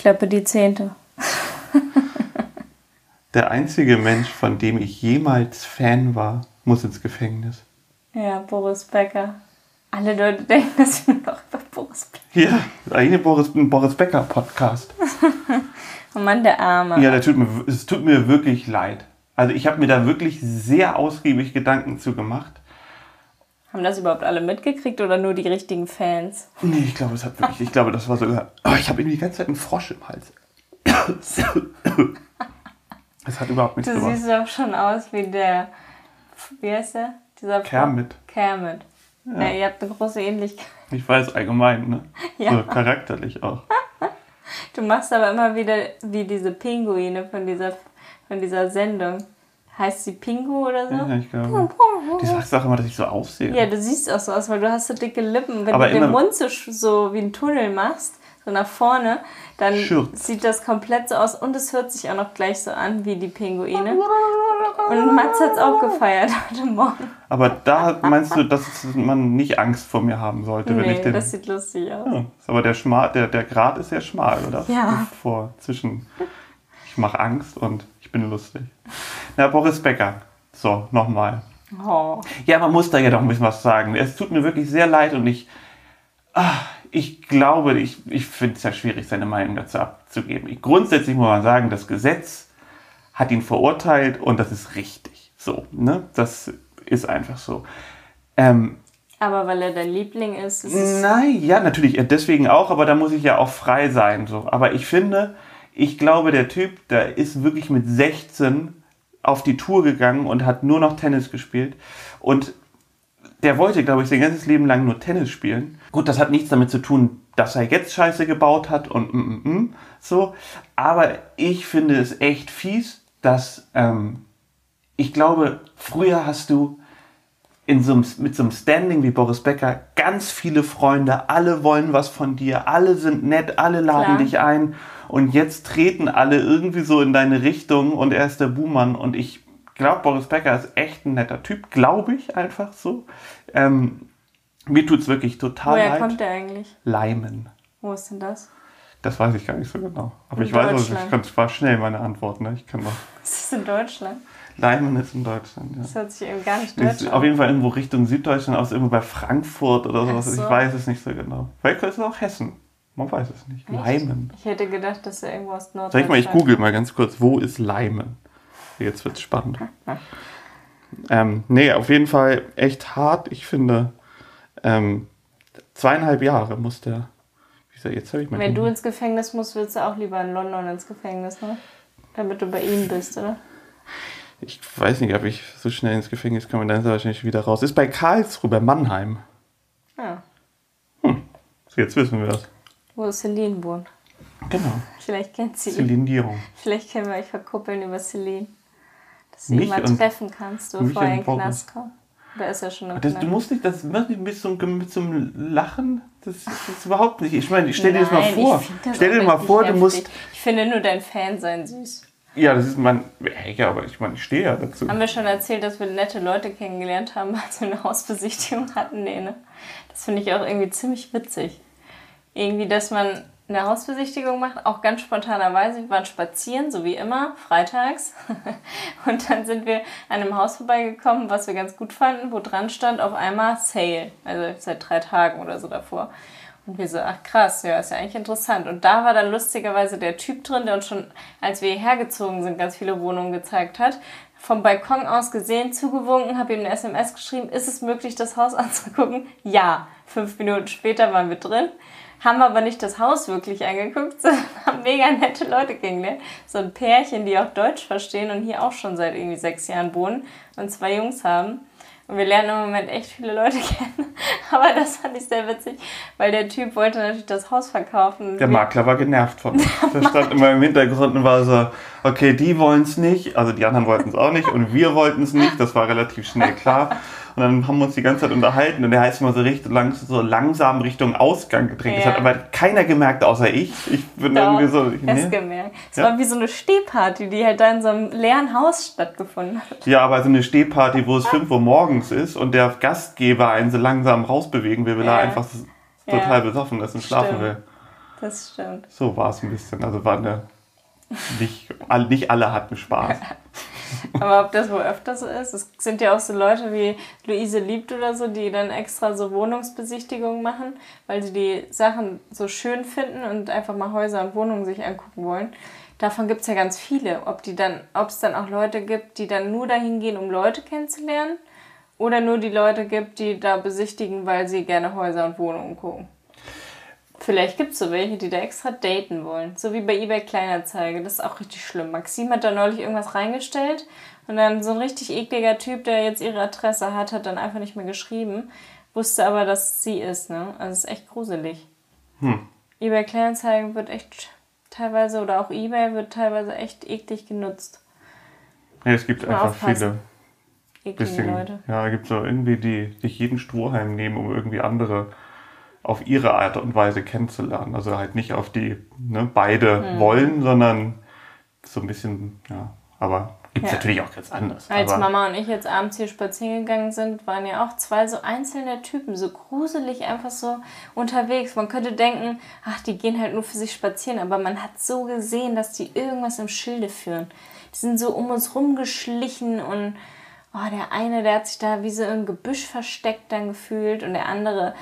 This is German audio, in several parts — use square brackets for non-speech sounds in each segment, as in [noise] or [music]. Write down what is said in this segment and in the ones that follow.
klappe die Zehnte. [laughs] Der einzige Mensch, von dem ich jemals Fan war, muss ins Gefängnis. Ja, Boris Becker. Alle Leute denken, dass wir noch über Boris Becker. Ja, eine Boris, ein Boris Becker Podcast. [laughs] Oh Mann, der Arme. Ja, der tut mir, es tut mir wirklich leid. Also ich habe mir da wirklich sehr ausgiebig Gedanken zu gemacht. Haben das überhaupt alle mitgekriegt oder nur die richtigen Fans? Nee, ich glaube, es hat wirklich, ich glaube, das war sogar. Oh, ich habe irgendwie die ganze Zeit einen Frosch im Hals. [laughs] Es hat überhaupt nichts Du gemacht. siehst doch schon aus wie der. Wie heißt der? Dieser Kermit. Kermit. Ja. ihr habt eine große Ähnlichkeit. Ich weiß allgemein, ne? [laughs] Ja. So charakterlich auch. Du machst aber immer wieder wie diese Pinguine von dieser, von dieser Sendung. Heißt sie Pingu oder so? Ja, ich glaube. Die sagst auch immer, dass ich so aussehe. Ja, du siehst auch so aus, weil du hast so dicke Lippen. Wenn Aber du den Mund so, so wie einen Tunnel machst, so nach vorne, dann Schürz. sieht das komplett so aus und es hört sich auch noch gleich so an wie die Pinguine. Und Mats hat es auch gefeiert [laughs] heute Morgen. Aber da meinst du, dass man nicht Angst vor mir haben sollte, wenn ich Nee, den. das sieht lustig aus. Ja, aber der, schmal, der, der Grad ist sehr schmal, oder? Ja. Vor, zwischen ich mache Angst und ich bin lustig. Na, Boris Becker. So, nochmal. Oh. Ja, man muss da ja doch ein bisschen was sagen. Es tut mir wirklich sehr leid und ich, ah, ich glaube, ich, ich finde es ja schwierig, seine Meinung dazu abzugeben. Ich, grundsätzlich muss man sagen, das Gesetz hat ihn verurteilt und das ist richtig. So, ne? Das ist einfach so. Ähm, Aber weil er dein Liebling ist, ist es Nein, ja, natürlich, deswegen auch, aber da muss ich ja auch frei sein. So. Aber ich finde, ich glaube, der Typ, der ist wirklich mit 16 auf die Tour gegangen und hat nur noch Tennis gespielt. Und der wollte, glaube ich, sein ganzes Leben lang nur Tennis spielen. Gut, das hat nichts damit zu tun, dass er jetzt Scheiße gebaut hat und mm, mm, mm, so. Aber ich finde es echt fies, dass ähm, ich glaube, früher hast du in so einem, mit so einem Standing wie Boris Becker ganz viele Freunde, alle wollen was von dir, alle sind nett, alle laden Klar. dich ein und jetzt treten alle irgendwie so in deine Richtung und er ist der Buhmann und ich glaube, Boris Becker ist echt ein netter Typ, glaube ich einfach so. Ähm, mir tut's wirklich total Woher leid. kommt der eigentlich? Leimen. Wo ist denn das? Das weiß ich gar nicht so genau. Aber In ich weiß, was ich es war schnell meine Antwort. Ne? Ich kann doch. Ist das in Deutschland? Leimen ist in Deutschland. Ja. Das hört sich eben gar nicht deutsch auf an. jeden Fall irgendwo Richtung Süddeutschland aus, irgendwo bei Frankfurt oder sowas. So. Ich weiß es nicht so genau. Vielleicht ist es auch Hessen. Man weiß es nicht. Leimen. Ich hätte gedacht, dass er irgendwo aus Norddeutschland Sag ich mal, ich google mal ganz kurz, wo ist Leimen? Jetzt wird's spannend. [laughs] ähm, nee, auf jeden Fall echt hart. Ich finde, ähm, zweieinhalb Jahre muss der. Jetzt ich mein Wenn du ins Gefängnis musst, willst du auch lieber in London ins Gefängnis, ne? Damit du bei ihm bist, oder? Ich weiß nicht, ob ich so schnell ins Gefängnis komme, dann ist er wahrscheinlich wieder raus. Ist bei Karlsruhe, bei Mannheim. Ja. So, jetzt wissen wir das. Wo Celine wohnt. Genau. Vielleicht kennt sie ihn. Zylindierung. Vielleicht können wir euch verkuppeln über Celine. Dass du Mich ihn mal treffen kannst, bevor er in den. Knast kommt. Oder ist er schon im Das, du musst nicht, das muss nicht mit so, einem- mit so einem Lachen. Das, das ist überhaupt nicht. Ich meine, stell dir das mal Nein, vor. ich Stell dir mal vor, du musst. Ich finde nur dein Fan sein süß. Ja, das ist mein. Ja, aber ich meine, ich stehe ja dazu. Haben wir schon erzählt, dass wir nette Leute kennengelernt haben, als wir eine Hausbesichtigung hatten? Nee, ne? Das finde ich auch irgendwie ziemlich witzig. Irgendwie, dass man eine Hausbesichtigung macht, auch ganz spontanerweise. Wir waren spazieren, so wie immer, freitags. [laughs] Und dann sind wir an einem Haus vorbeigekommen, was wir ganz gut fanden, wo dran stand auf einmal Sale. Also seit drei Tagen oder so davor. Und wir so, ach krass, ja, ist ja eigentlich interessant. Und da war dann lustigerweise der Typ drin, der uns schon, als wir hierher gezogen sind, ganz viele Wohnungen gezeigt hat. Vom Balkon aus gesehen, zugewunken, habe ihm eine SMS geschrieben, ist es möglich, das Haus [laughs] anzugucken? Ja. Fünf Minuten später waren wir drin, haben aber nicht das Haus wirklich angeguckt, [laughs] sondern haben mega nette Leute kennengelernt. So ein Pärchen, die auch Deutsch verstehen und hier auch schon seit irgendwie sechs Jahren wohnen und zwei Jungs haben. Und wir lernen im Moment echt viele Leute [laughs] kennen. Aber das fand ich sehr witzig, weil der Typ wollte natürlich das Haus verkaufen. Der Makler war genervt von mir. Der stand immer im Hintergrund und war so, okay, die wollen es nicht, also die anderen wollten es auch nicht und wir wollten es nicht, das war relativ schnell klar. Und dann haben wir uns die ganze Zeit unterhalten und der heißt immer so, richtig lang, so langsam Richtung Ausgang gedrängt. Das Ja. hat aber keiner gemerkt, außer ich. Ich bin Doch, irgendwie so, ich, nee. gemerkt. Es Ja. war wie so eine Stehparty, die halt da in so einem leeren Haus stattgefunden hat. Ja, aber so eine Stehparty, wo es 5 Uhr morgens ist und der Gastgeber einen so langsam rausbewegen will, weil Ja. er einfach total besoffen ist und schlafen Stimmt. will. Das stimmt. So war es ein bisschen. Also war eine. Nicht, nicht alle hatten Spaß. [laughs] [laughs] Aber ob das wohl öfter so ist? Es sind ja auch so Leute wie Luise Liebt oder so, die dann extra so Wohnungsbesichtigungen machen, weil sie die Sachen so schön finden und einfach mal Häuser und Wohnungen sich angucken wollen. Davon gibt es ja ganz viele. Ob die dann, es dann auch Leute gibt, die dann nur dahin gehen, um Leute kennenzulernen, oder nur die Leute gibt, die da besichtigen, weil sie gerne Häuser und Wohnungen gucken. Vielleicht gibt es so welche, die da extra daten wollen. So wie bei eBay Kleinanzeige. Das ist auch richtig schlimm. Maxim hat da neulich irgendwas reingestellt und dann so ein richtig ekliger Typ, der jetzt ihre Adresse hat, hat dann einfach nicht mehr geschrieben. Wusste aber, dass es sie ist, ne? Also es ist echt gruselig. eBay Kleinanzeigen wird echt teilweise oder auch eBay wird teilweise echt eklig genutzt. Ja, es gibt einfach aufpassen. viele. Eklige Leute. ja, gibt so irgendwie, die sich jeden Strohhalm nehmen, um irgendwie andere auf ihre Art und Weise kennenzulernen. Also halt nicht auf die ne, beide Hm. wollen, sondern so ein bisschen, ja, aber gibt es Ja. natürlich auch ganz anders. Als Mama und ich jetzt abends hier spazieren gegangen sind, waren ja auch zwei so einzelne Typen, so gruselig einfach so unterwegs. Man könnte denken, ach, die gehen halt nur für sich spazieren, aber man hat so gesehen, dass die irgendwas im Schilde führen. Die sind so um uns rumgeschlichen und oh, der eine, der hat sich da wie so im Gebüsch versteckt dann gefühlt und der andere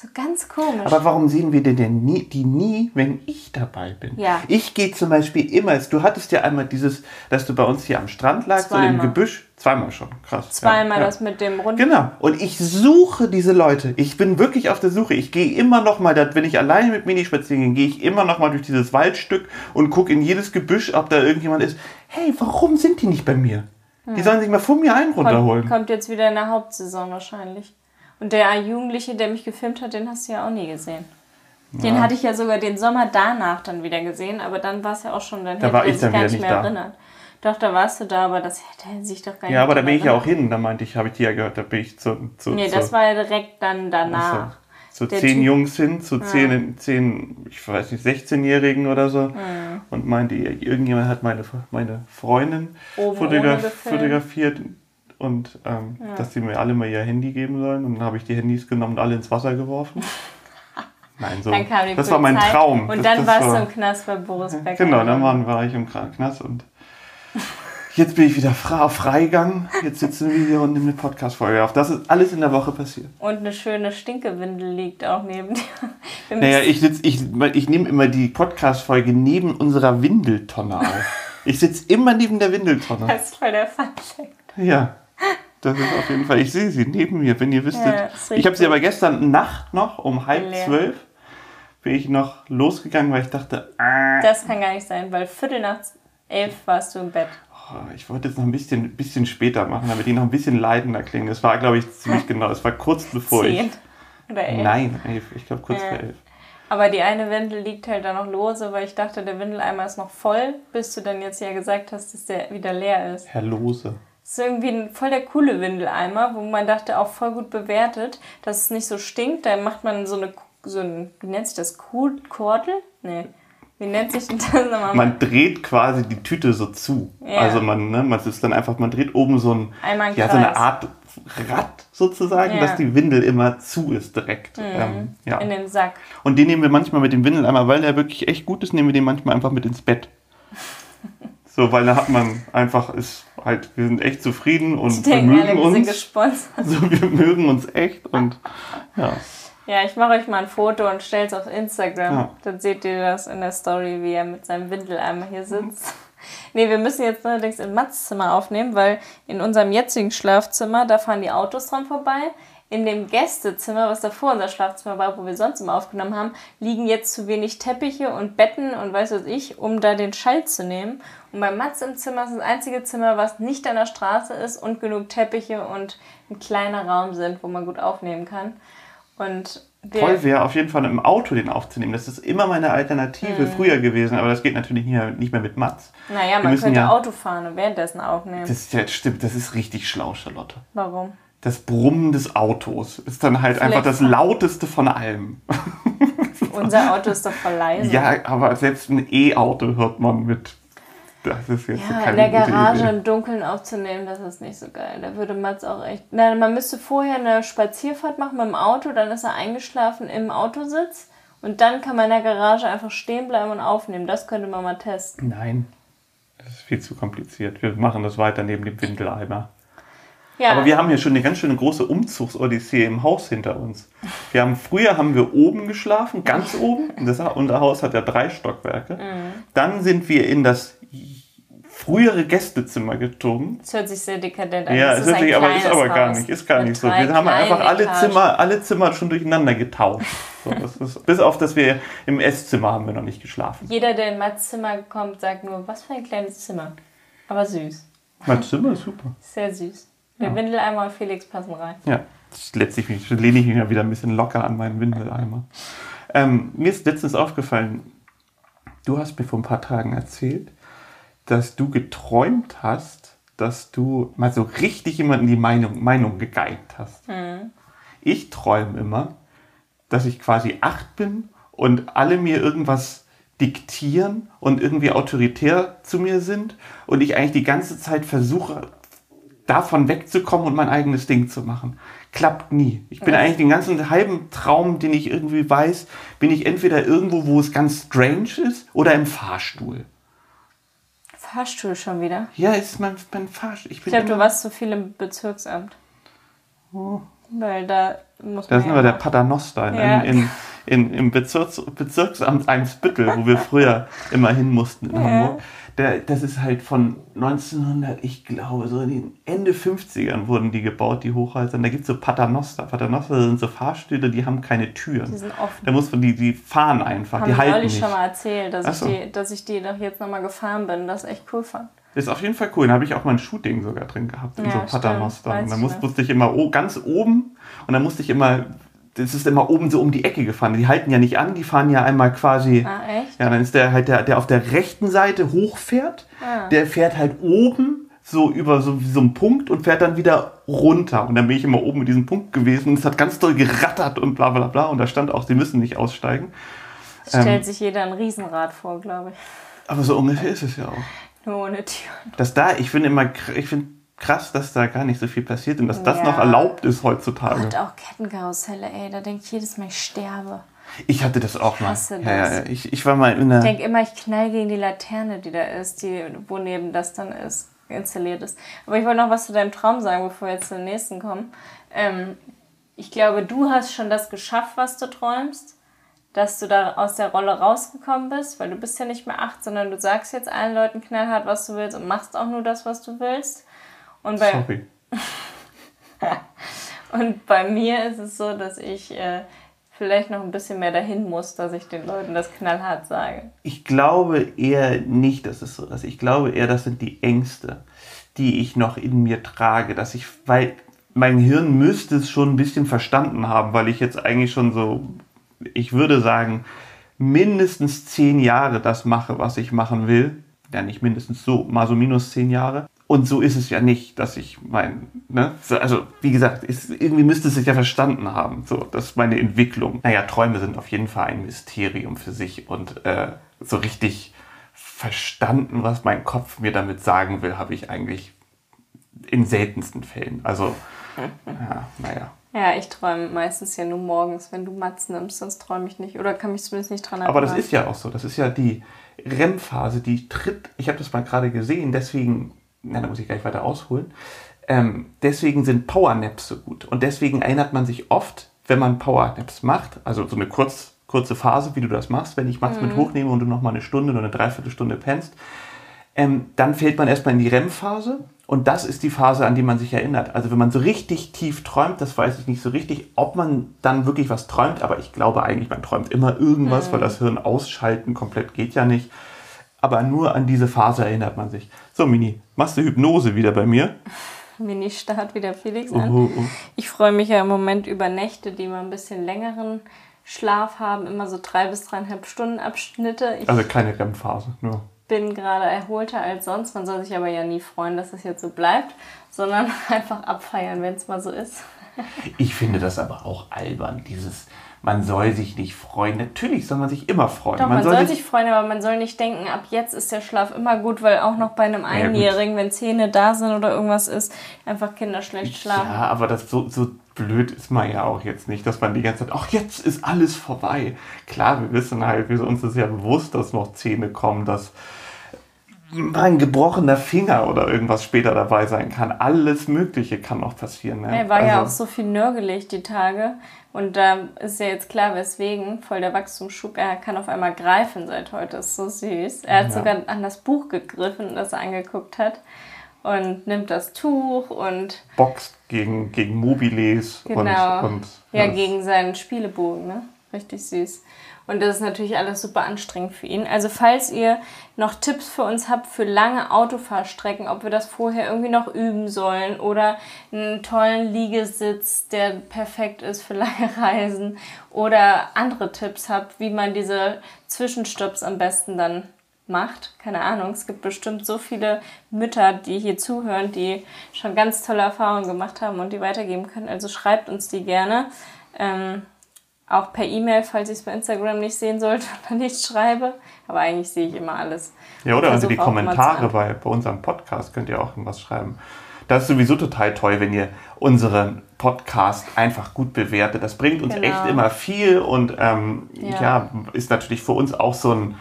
so ganz komisch. aber warum sehen wir denn, denn nie, die nie, wenn ich dabei bin? Ja. Ich gehe zum Beispiel immer, du hattest ja einmal dieses, dass du bei uns hier am Strand lagst, so im. Gebüsch. Zweimal schon, krass. Zweimal ja, das mit dem runden Genau. Und ich suche diese Leute. Ich bin wirklich auf der Suche. Ich gehe immer noch mal, wenn ich alleine mit Mini spazieren gehe, gehe ich immer noch mal durch dieses Waldstück und gucke in jedes Gebüsch, ob da irgendjemand ist. Hey, warum sind die nicht bei mir? Die sollen sich mal von mir einen runterholen. Kommt, kommt jetzt wieder in der Hauptsaison wahrscheinlich. Und der Jugendliche, der mich gefilmt hat, den hast du ja auch nie gesehen. Den hatte ich ja sogar den Sommer danach dann wieder gesehen, aber dann war es ja auch schon, dann hätte war ich sich dann gar nicht mehr da. erinnert. Doch, da warst du da, aber das hätte sich doch gar nicht Ja, aber da bin ich ja auch erinnert. hin. Da meinte ich, habe ich die ja gehört, da bin ich zu, zu, Nee, zu, das war ja direkt dann danach. zu der zehn Typ- Jungs hin, zu zehn, zehn, ich weiß nicht, 16-Jährigen oder so. Mhm. Und meinte, irgendjemand hat meine, meine Freundin Oben fotogra ohne gefilmt. fotografiert und ähm, dass sie mir alle mal ihr Handy geben sollen. Und dann habe ich die Handys genommen und alle ins Wasser geworfen. [laughs] Nein, so. Dann kam die das war mein Traum. Und das, dann das warst war, du im Knast bei Boris Becker. Genau, dann war, war ich im Knast und [laughs] jetzt bin ich wieder frei, auf Freigang. Jetzt sitzen wir hier und nehmen eine Podcast-Folge auf. Das ist alles in der Woche passiert. Und eine schöne Stinkewindel liegt auch neben dir. [laughs] Naja, ich, sitz, ich, ich nehme immer die Podcast-Folge neben unserer Windeltonne auf. Ich sitze immer neben der Windeltonne. das ist voll der Funfact. Ja, das ist auf jeden Fall. Ich sehe sie neben mir, wenn ihr wüsstet. Ja, ich habe sie aber gestern Nacht noch um halb Leer. zwölf bin ich noch losgegangen, weil ich dachte, ah, Das kann gar nicht sein, weil Viertel nach elf warst du im Bett. oh, ich wollte es noch ein bisschen, bisschen später machen, damit die noch ein bisschen leidender klingen. Es war, glaube ich, ziemlich [laughs] genau. Es war kurz bevor Zehn ich. oder elf. Nein, elf. Ich glaube kurz Ja. vor elf. Aber die eine Windel liegt halt da noch lose, weil ich dachte, der Windeleimer ist noch voll, bis du dann jetzt ja gesagt hast, dass der wieder leer ist. Herr Lose. Das ist irgendwie ein voll der coole Windeleimer, wo man dachte, auch voll gut bewertet, dass es nicht so stinkt. Da macht man so eine, so ein, wie nennt sich das, Kordel? Nee. Wie nennt sich denn das nochmal? Man dreht quasi die Tüte so zu. Ja. Also man, ne, man ist dann einfach, man dreht oben so ein, Einmal ja, so eine. Art Rad sozusagen, Ja. Mhm. dass die Windel immer zu ist direkt. Ähm, ja. In den Sack. Und den nehmen wir manchmal mit dem Windeleimer, weil der wirklich echt gut ist, nehmen wir den manchmal einfach mit ins Bett. [laughs] So, weil da hat man einfach, ist halt, wir sind echt zufrieden und Die wir alle, mögen sind uns. gesponsert. So, wir mögen uns echt und ja. Ja, ich mache euch mal ein Foto und stell's auf Instagram. Ja. Dann seht ihr das in der Story, wie er mit seinem Windeleimer hier sitzt. Nee, wir müssen jetzt allerdings in Mats Zimmer aufnehmen, weil in unserem jetzigen Schlafzimmer, da fahren die Autos dran vorbei. In dem Gästezimmer, was davor unser Schlafzimmer war, wo wir sonst immer aufgenommen haben, liegen jetzt zu wenig Teppiche und Betten und weiß was ich, um da den Schall zu nehmen. Und bei Mats im Zimmer ist das einzige Zimmer, was nicht an der Straße ist und genug Teppiche und ein kleiner Raum sind, wo man gut aufnehmen kann. Und wir, Toll wäre auf jeden Fall im Auto den aufzunehmen. Das ist immer meine Alternative Mhm. früher gewesen, aber das geht natürlich nicht mehr, nicht mehr mit Mats. naja, wir man könnte ja- Auto fahren und währenddessen aufnehmen. Das ist ja, stimmt, das ist richtig schlau, Charlotte. Warum? Das Brummen des Autos ist dann halt einfach das lauteste von allem. [laughs] Unser Auto ist doch voll leise. Ja, aber selbst ein E-Auto hört man mit. Das ist jetzt Ja, keine in der Garage im Dunkeln aufzunehmen, das ist nicht so geil. Da würde Mats auch echt. Na, man müsste vorher eine Spazierfahrt machen mit dem Auto, dann ist er eingeschlafen im Autositz Und dann kann man in der Garage einfach stehen bleiben und aufnehmen. Das könnte man mal testen. Nein, das ist viel zu kompliziert. Wir machen das weiter neben dem Windeleimer. Ja, Aber wir haben hier schon eine ganz schöne große Umzugsodyssee im Haus hinter uns. Wir haben, früher haben wir oben geschlafen, ganz oben. Das unser Haus hat ja drei Stockwerke. Mhm. Dann sind wir in das frühere Gästezimmer gezogen. das hört sich sehr dekadent an. Ja, Das es ist ist ein nicht, aber ist aber gar Haus nicht, ist gar nicht so. Wir haben einfach alle Etagen. Zimmer, alle Zimmer schon durcheinander getauscht. So, ist, bis auf, dass wir im Esszimmer haben wir noch nicht geschlafen. Jeder, der in Mats Zimmer kommt, sagt nur, was für ein kleines Zimmer. Aber süß. Mein Zimmer ist super. Sehr süß. Der Windeleimer und Felix passen rein. Ja, das letztlich lehne ich mich mal wieder ein bisschen locker an meinen Windeleimer. Ähm, mir ist letztens aufgefallen, du hast mir vor ein paar Tagen erzählt, dass du geträumt hast, dass du mal so richtig jemanden die Meinung, Meinung gegeigt hast. Ich träume immer, dass ich quasi acht bin und alle mir irgendwas diktieren und irgendwie autoritär zu mir sind und ich eigentlich die ganze Zeit versuche, davon wegzukommen und mein eigenes Ding zu machen. Klappt nie. Ich bin eigentlich den ganzen halben Traum, den ich irgendwie weiß, bin ich entweder irgendwo, wo es ganz strange ist oder im Fahrstuhl. Fahrstuhl schon wieder. Ja, ist mein, mein Fahrstuhl. Ich Ich glaube, du warst so viel im Bezirksamt. Weil da muss Da man. sind ja wir der Paternoster in, Ja. in, in, im Bezirks, Bezirksamt Eimsbüttel, wo wir früher immer hin mussten in Ja. Hamburg. Der, das ist halt von 1900, ich glaube, so in den Ende 50ern wurden die gebaut, die Hochhäuser. Und da gibt es so Paternoster. Paternoster sind so Fahrstühle, die haben keine Türen. Die sind offen. Da muss man die, die fahren einfach, Haben die halten nicht. schon mal erzählt, dass, Ach ich so. die, dass ich die doch jetzt nochmal gefahren bin. Das ist echt cool fand. Ist auf jeden Fall cool. Da habe ich auch mal ein Shooting sogar drin gehabt, in Ja, so. Paternoster. Und dann ich musste ich immer ganz oben und dann musste ich immer, das ist immer oben so um die Ecke gefahren. Die halten ja nicht an, die fahren ja einmal quasi. Ah, echt? Ja, dann ist der halt der, der auf der rechten Seite hochfährt, Ah. der fährt halt oben so über so, so einen Punkt und fährt dann wieder runter. Und dann bin ich immer oben mit diesem Punkt gewesen und es hat ganz doll gerattert und bla bla bla. Und da stand auch, sie müssen nicht aussteigen. Es Ähm. stellt sich jeder ein Riesenrad vor, glaube ich. Aber so ungefähr ist es ja auch. Nur ohne Tür. Dass da, ich finde immer, ich finde krass, dass da gar nicht so viel passiert und dass das Ja. noch erlaubt ist heutzutage. Und auch Kettenkarusselle, ey. Da denke ich jedes Mal, ich sterbe. Ich hatte das auch mal. hasse Ja, ja, das. ja. Ich, ich war mal in Ich einer. denke immer, ich knall gegen die Laterne, die da ist, die, wo neben das dann ist, installiert ist. Aber ich wollte noch was zu deinem Traum sagen, bevor wir jetzt zu den nächsten kommen. Ähm, ich glaube, du hast schon das geschafft, was du träumst, dass du da aus der Rolle rausgekommen bist, weil du bist ja nicht mehr acht, sondern du sagst jetzt allen Leuten knallhart, was du willst und machst auch nur das, was du willst. Und bei, Sorry. [laughs] und bei mir ist es so, dass ich äh, vielleicht noch ein bisschen mehr dahin muss, dass ich den Leuten das knallhart sage. Ich glaube eher nicht, dass es so ist. Ich glaube eher, das sind die Ängste, die ich noch in mir trage, dass ich, weil mein Hirn müsste es schon ein bisschen verstanden haben, weil ich jetzt eigentlich schon so, ich würde sagen, mindestens zehn Jahre das mache, was ich machen will. Ja, nicht mindestens so, mal so minus zehn Jahre. Und so ist es ja nicht, dass ich mein, ne, so, also wie gesagt, ist, irgendwie müsste es sich ja verstanden haben. So, das ist meine Entwicklung. Naja, Träume sind auf jeden Fall ein Mysterium für sich und äh, so richtig verstanden, was mein Kopf mir damit sagen will, habe ich eigentlich in seltensten Fällen. Also, [laughs] ja, naja. Ja, ich träume meistens ja nur morgens, wenn du Matz nimmst, sonst träume ich nicht. Oder kann mich zumindest nicht dran erinnern. Aber das ist ja auch so. Das ist ja die REM-Phase, die tritt. Ich habe das mal gerade gesehen, deswegen, na, da muss ich gleich weiter ausholen. Ähm, deswegen sind Powernaps so gut. Und deswegen erinnert man sich oft, wenn man Powernaps macht, also so eine kurz, kurze Phase, wie du das machst, wenn ich Mats mit hochnehme und du noch mal eine Stunde oder eine Dreiviertelstunde pennst, ähm, dann fällt man erstmal in die REM-Phase und das ist die Phase, an die man sich erinnert. Also wenn man so richtig tief träumt, das weiß ich nicht so richtig, ob man dann wirklich was träumt, aber ich glaube eigentlich, man träumt immer irgendwas, weil das Hirn ausschalten komplett geht ja nicht. Aber nur an diese Phase erinnert man sich. So, Mini, machst du Hypnose wieder bei mir? [laughs] Mini-Start wieder Felix an. oh, oh. Ich freue mich ja im Moment über Nächte, die mal ein bisschen längeren Schlaf haben, immer so drei bis dreieinhalb Stunden Abschnitte. Ich Also keine REM-Phase, nur. bin gerade erholter als sonst. Man soll sich aber ja nie freuen, dass es jetzt so bleibt, sondern [laughs] einfach abfeiern, wenn es mal so ist. Ich finde das aber auch albern, dieses, man soll sich nicht freuen. Natürlich soll man sich immer freuen. Doch, man, soll sich freuen, aber man soll nicht denken, ab jetzt ist der Schlaf immer gut, weil auch noch bei einem Einjährigen, wenn Zähne da sind oder irgendwas ist, einfach Kinder schlecht schlafen. Ja, aber das so, so blöd ist man ja auch jetzt nicht, dass man die ganze Zeit, ach, jetzt ist alles vorbei. Klar, wir wissen halt, wir, uns ist ja bewusst, dass noch Zähne kommen, dass ein gebrochener Finger oder irgendwas später dabei sein kann. Alles Mögliche kann noch passieren. Ne? Er war also, ja auch so viel nörgelig die Tage. Und da ist ja jetzt klar, weswegen. Voll der Wachstumsschub. Er kann auf einmal greifen seit heute. Ist so süß. Er hat ja. sogar an das Buch gegriffen, das er angeguckt hat. Und nimmt das Tuch und. Boxt gegen, gegen Mobiles genau. und, und. Ja, gegen seinen Spielebogen, ne? Richtig süß. Und das ist natürlich alles super anstrengend für ihn. Also falls ihr noch Tipps für uns habt für lange Autofahrstrecken, ob wir das vorher irgendwie noch üben sollen oder einen tollen Liegesitz, der perfekt ist für [laughs] lange Reisen oder andere Tipps habt, wie man diese Zwischenstopps am besten dann macht. Keine Ahnung, es gibt bestimmt so viele Mütter, die hier zuhören, die schon ganz tolle Erfahrungen gemacht haben und die weitergeben können. Also schreibt uns die gerne. Ähm, auch per E-Mail, falls ich es bei Instagram nicht sehen sollte [laughs] oder nicht schreibe. Aber eigentlich sehe ich immer alles. Ja, oder also die Kommentare bei, bei unserem Podcast könnt ihr auch irgendwas schreiben. Das ist sowieso total toll, wenn ihr unseren Podcast einfach gut bewertet. Das bringt uns genau. echt immer viel und ähm, ja. ja. ist natürlich für uns auch so, ein,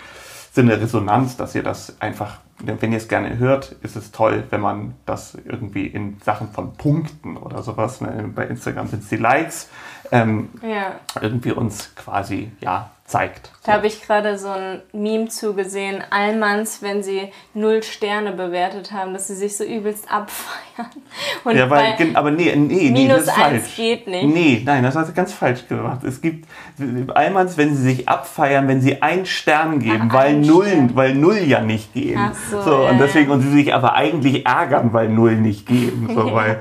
so eine Resonanz, dass ihr das einfach wenn ihr es gerne hört, ist es toll, wenn man das irgendwie in Sachen von Punkten oder sowas, ne, bei Instagram sind es die Likes, ähm, ja. irgendwie uns quasi ja, zeigt. Da so. habe ich gerade so ein Meme zugesehen, Allmanns, wenn sie null Sterne bewertet haben, dass sie sich so übelst abfeiern. Und ja, weil, aber nee, nee, nee, das ist falsch. geht nicht. Nee, nein, das hast du ganz falsch gemacht. Es gibt Allmanns, wenn sie sich abfeiern, wenn sie einen Stern geben, Ach, weil Nullen, weil Null ja nicht gehen. Ach so, so ja, und deswegen, und sie sich aber eigentlich ärgern, weil Null nicht gehen. So, [laughs] weil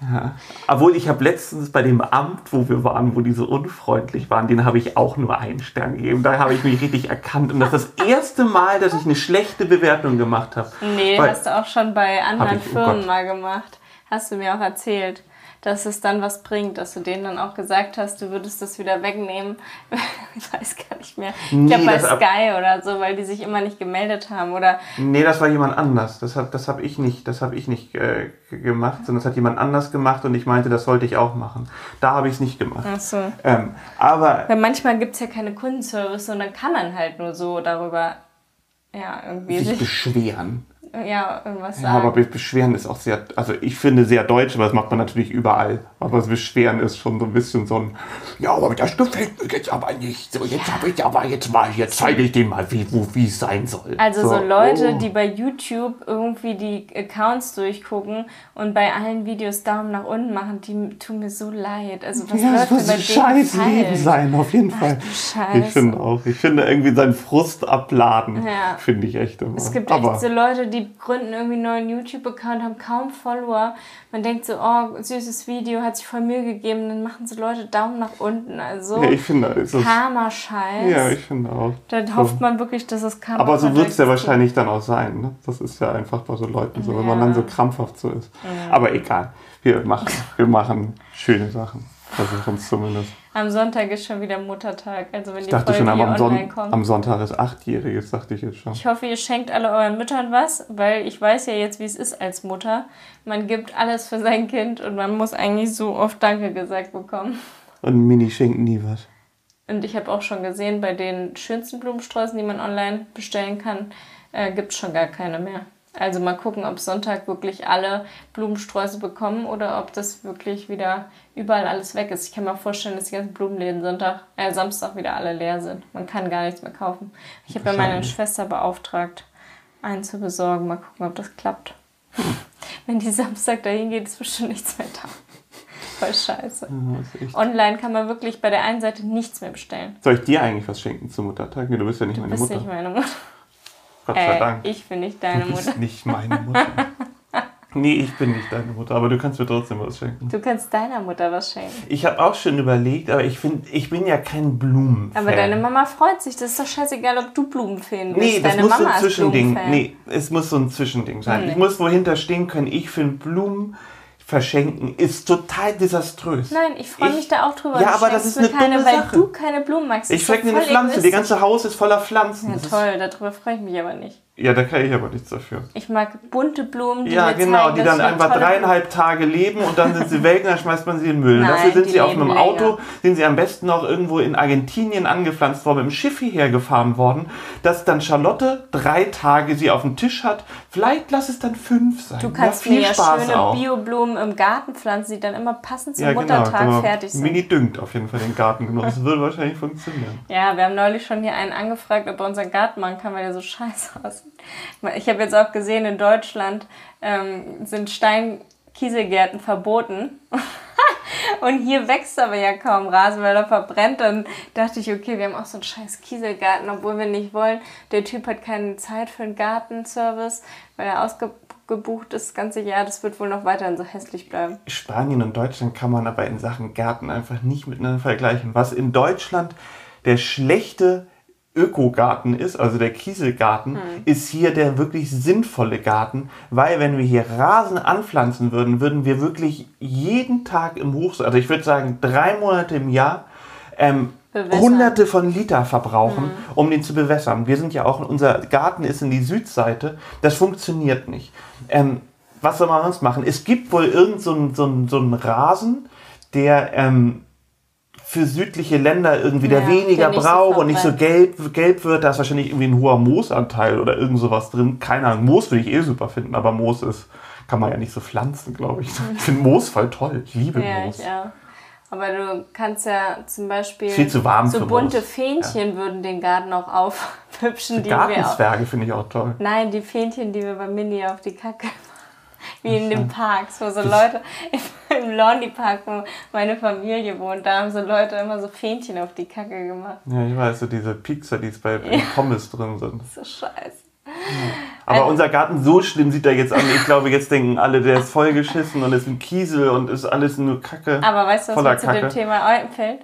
ja. Obwohl ich habe letztens bei dem Amt, wo wir waren, wo die so unfreundlich waren, den habe ich auch nur einen Stern gegeben. Da habe ich mich richtig erkannt. Und das ist das erste Mal, dass ich eine schlechte Bewertung gemacht habe. Nee, Weil, hast du auch schon bei anderen ich, oh Firmen oh mal gemacht. Hast du mir auch erzählt dass es dann was bringt, dass du denen dann auch gesagt hast, du würdest das wieder wegnehmen. [laughs] ich weiß gar nicht mehr. Ich nee, glaube bei Sky oder so, weil die sich immer nicht gemeldet haben oder. Nee, das war jemand anders. Das habe das hab ich nicht, das habe ich nicht äh, gemacht, sondern das hat jemand anders gemacht und ich meinte, das sollte ich auch machen. Da habe ich es nicht gemacht. Ach so. Ähm, aber. Weil manchmal gibt es ja keine Kundenservice und dann kann man halt nur so darüber ja, irgendwie sich, sich beschweren ja, irgendwas sagen. Ja, aber Beschweren ist auch sehr, also ich finde sehr deutsch, aber das macht man natürlich überall. Aber das Beschweren ist schon so ein bisschen so ein, ja, aber das gefällt mir jetzt aber nicht. So, jetzt habe ich aber jetzt mal, jetzt zeige ich dem mal, wie, wo, es sein soll. Also so, so Leute, oh. die bei YouTube irgendwie die Accounts durchgucken und bei allen Videos Daumen nach unten machen, die tun mir so leid. Also was ja, läuft das muss ein scheiß Leben sein, auf jeden Fall. Ach, ich finde auch. Ich finde irgendwie seinen Frust abladen, ja. finde ich echt immer. Es gibt aber echt so Leute, die gründen irgendwie einen neuen YouTube-Account, haben kaum Follower. Man denkt so, oh, süßes Video, hat sich voll Mühe gegeben. Dann machen so Leute Daumen nach unten. Also ja, ich finde, Karma-Scheiß. Ja, ich finde auch. Dann hofft man wirklich, dass es Karma Aber so wird es ja wahrscheinlich dann auch sein. Ne? Das ist ja einfach bei so Leuten so, ja. wenn man dann so krampfhaft so ist. Ja. Aber egal, wir machen, wir machen schöne Sachen. Versuchen es zumindest. Am Sonntag ist schon wieder Muttertag. Also wenn ich die dachte Folge schon, am, Son kommt. am Sonntag ist Achtjähriges, dachte ich jetzt schon. Ich hoffe, ihr schenkt alle euren Müttern was, weil ich weiß ja jetzt, wie es ist als Mutter. Man gibt alles für sein Kind und man muss eigentlich so oft Danke gesagt bekommen. Und Mini schenkt nie was. Und ich habe auch schon gesehen, bei den schönsten Blumensträußen, die man online bestellen kann, äh, gibt es schon gar keine mehr. Also mal gucken, ob Sonntag wirklich alle Blumensträuße bekommen oder ob das wirklich wieder überall alles weg ist. Ich kann mir vorstellen, dass die ganzen Blumenläden Sonntag, äh, Samstag wieder alle leer sind. Man kann gar nichts mehr kaufen. Ich habe ja meine Schwester beauftragt, einen zu besorgen. Mal gucken, ob das klappt. [laughs] Wenn die Samstag dahin geht, ist bestimmt nichts mehr da. Voll scheiße. Ja, Online kann man wirklich bei der einen Seite nichts mehr bestellen. Soll ich dir eigentlich was schenken zum Muttertag? Du bist ja nicht du meine bist Mutter. nicht meine Mutter. Gott sei äh, Dank. Ich bin nicht deine du bist Mutter. nicht meine Mutter. [laughs] nee, ich bin nicht deine Mutter, aber du kannst mir trotzdem was schenken. Du kannst deiner Mutter was schenken. Ich habe auch schon überlegt, aber ich finde, ich bin ja kein Blumen. Aber deine Mama freut sich. Das ist doch scheißegal, ob du Blumenfan bist. Nee, das deine muss Mama so ein Zwischending. Nee, es muss so ein Zwischending sein. Nee. Ich muss wohinter stehen können. Ich finde Blumen verschenken ist total desaströs. Nein, ich freue mich da auch drüber. Ja, aber das ist eine keine, dumme weil du keine Blumen magst. Ich schenke dir eine Pflanze. Das ganze Haus ist voller Pflanzen. Ja, toll, darüber freue ich mich aber nicht. Ja, da kann ich aber nichts dafür. Ich mag bunte Blumen, die Ja, genau, zeigen, die dann einfach dreieinhalb Tage leben und dann sind sie [laughs] weg und dann schmeißt man sie in den Müll. Nein, Dafür sind sie auf einem länger. Auto, sind sie am besten noch irgendwo in Argentinien angepflanzt worden, mit dem Schiff hierher gefahren worden, dass dann Charlotte drei Tage sie auf dem Tisch hat. Vielleicht lass es dann fünf sein. Du kannst ja, viel mir ja Spaß schöne. Bioblumen im Garten pflanzen, die dann immer passend zum ja, genau. Muttertag aber fertig sind. Mini düngt auf jeden Fall den Garten genug. Das würde wahrscheinlich funktionieren. Ja, wir haben neulich schon hier einen angefragt, ob er unseren Garten machen kann, weil der so scheiße aussieht. Ich habe jetzt auch gesehen, in Deutschland ähm, sind Steinkieselgärten verboten. [laughs] Und hier wächst aber ja kaum Rasen, weil er verbrennt. Dann dachte ich, okay, wir haben auch so einen scheiß Kieselgarten, obwohl wir nicht wollen. Der Typ hat keine Zeit für einen Gartenservice, weil er ausgebucht ist das ganze Jahr. Das wird wohl noch weiterhin so hässlich bleiben. Spanien und Deutschland kann man aber in Sachen Garten einfach nicht miteinander vergleichen. Was in Deutschland der schlechte Ökogarten ist, also der Kieselgarten, ist hier der wirklich sinnvolle Garten, weil wenn wir hier Rasen anpflanzen würden, würden wir wirklich jeden Tag im Hochsommer, also ich würde sagen drei Monate im Jahr, ähm, Bewässern. hunderte von Liter verbrauchen, um den zu bewässern. Wir sind ja auch, unser Garten ist in die Südseite, das funktioniert nicht. Ähm, was soll man sonst machen? Es gibt wohl irgend so einen so so Rasen, der ähm, für südliche Länder irgendwie der Ja, weniger der nicht so braucht und nicht so gelb, gelb wird. Da ist wahrscheinlich irgendwie ein hoher Moosanteil oder irgend sowas drin. Keine Ahnung. Moos würde ich eh super finden, aber Moos ist, kann man ja nicht so pflanzen, glaube ich. Ich finde Moos voll toll. Ich liebe Ja, Moos. ich auch. Aber du kannst ja zum Beispiel Viel zu warm so bunte Moos. Fähnchen würden den Garten auch aufhübschen, die auch. Gartenzwerge finde ich auch toll. Nein, die Fähnchen, die wir bei Mini auf die Kacke Wie in den Parks, wo so Leute [laughs] im Laundry Park, wo meine Familie wohnt, da haben so Leute immer so Fähnchen auf die Kacke gemacht. Ja, ich weiß, so diese Piekser, die bei in Pommes drin sind. So scheiße. Aber Also- unser Garten, so schlimm sieht er jetzt an. Ich glaube, jetzt denken alle, der ist vollgeschissen und ist ein Kiesel und ist alles nur Kacke. Aber weißt du, was mir zu dem. Thema einfällt?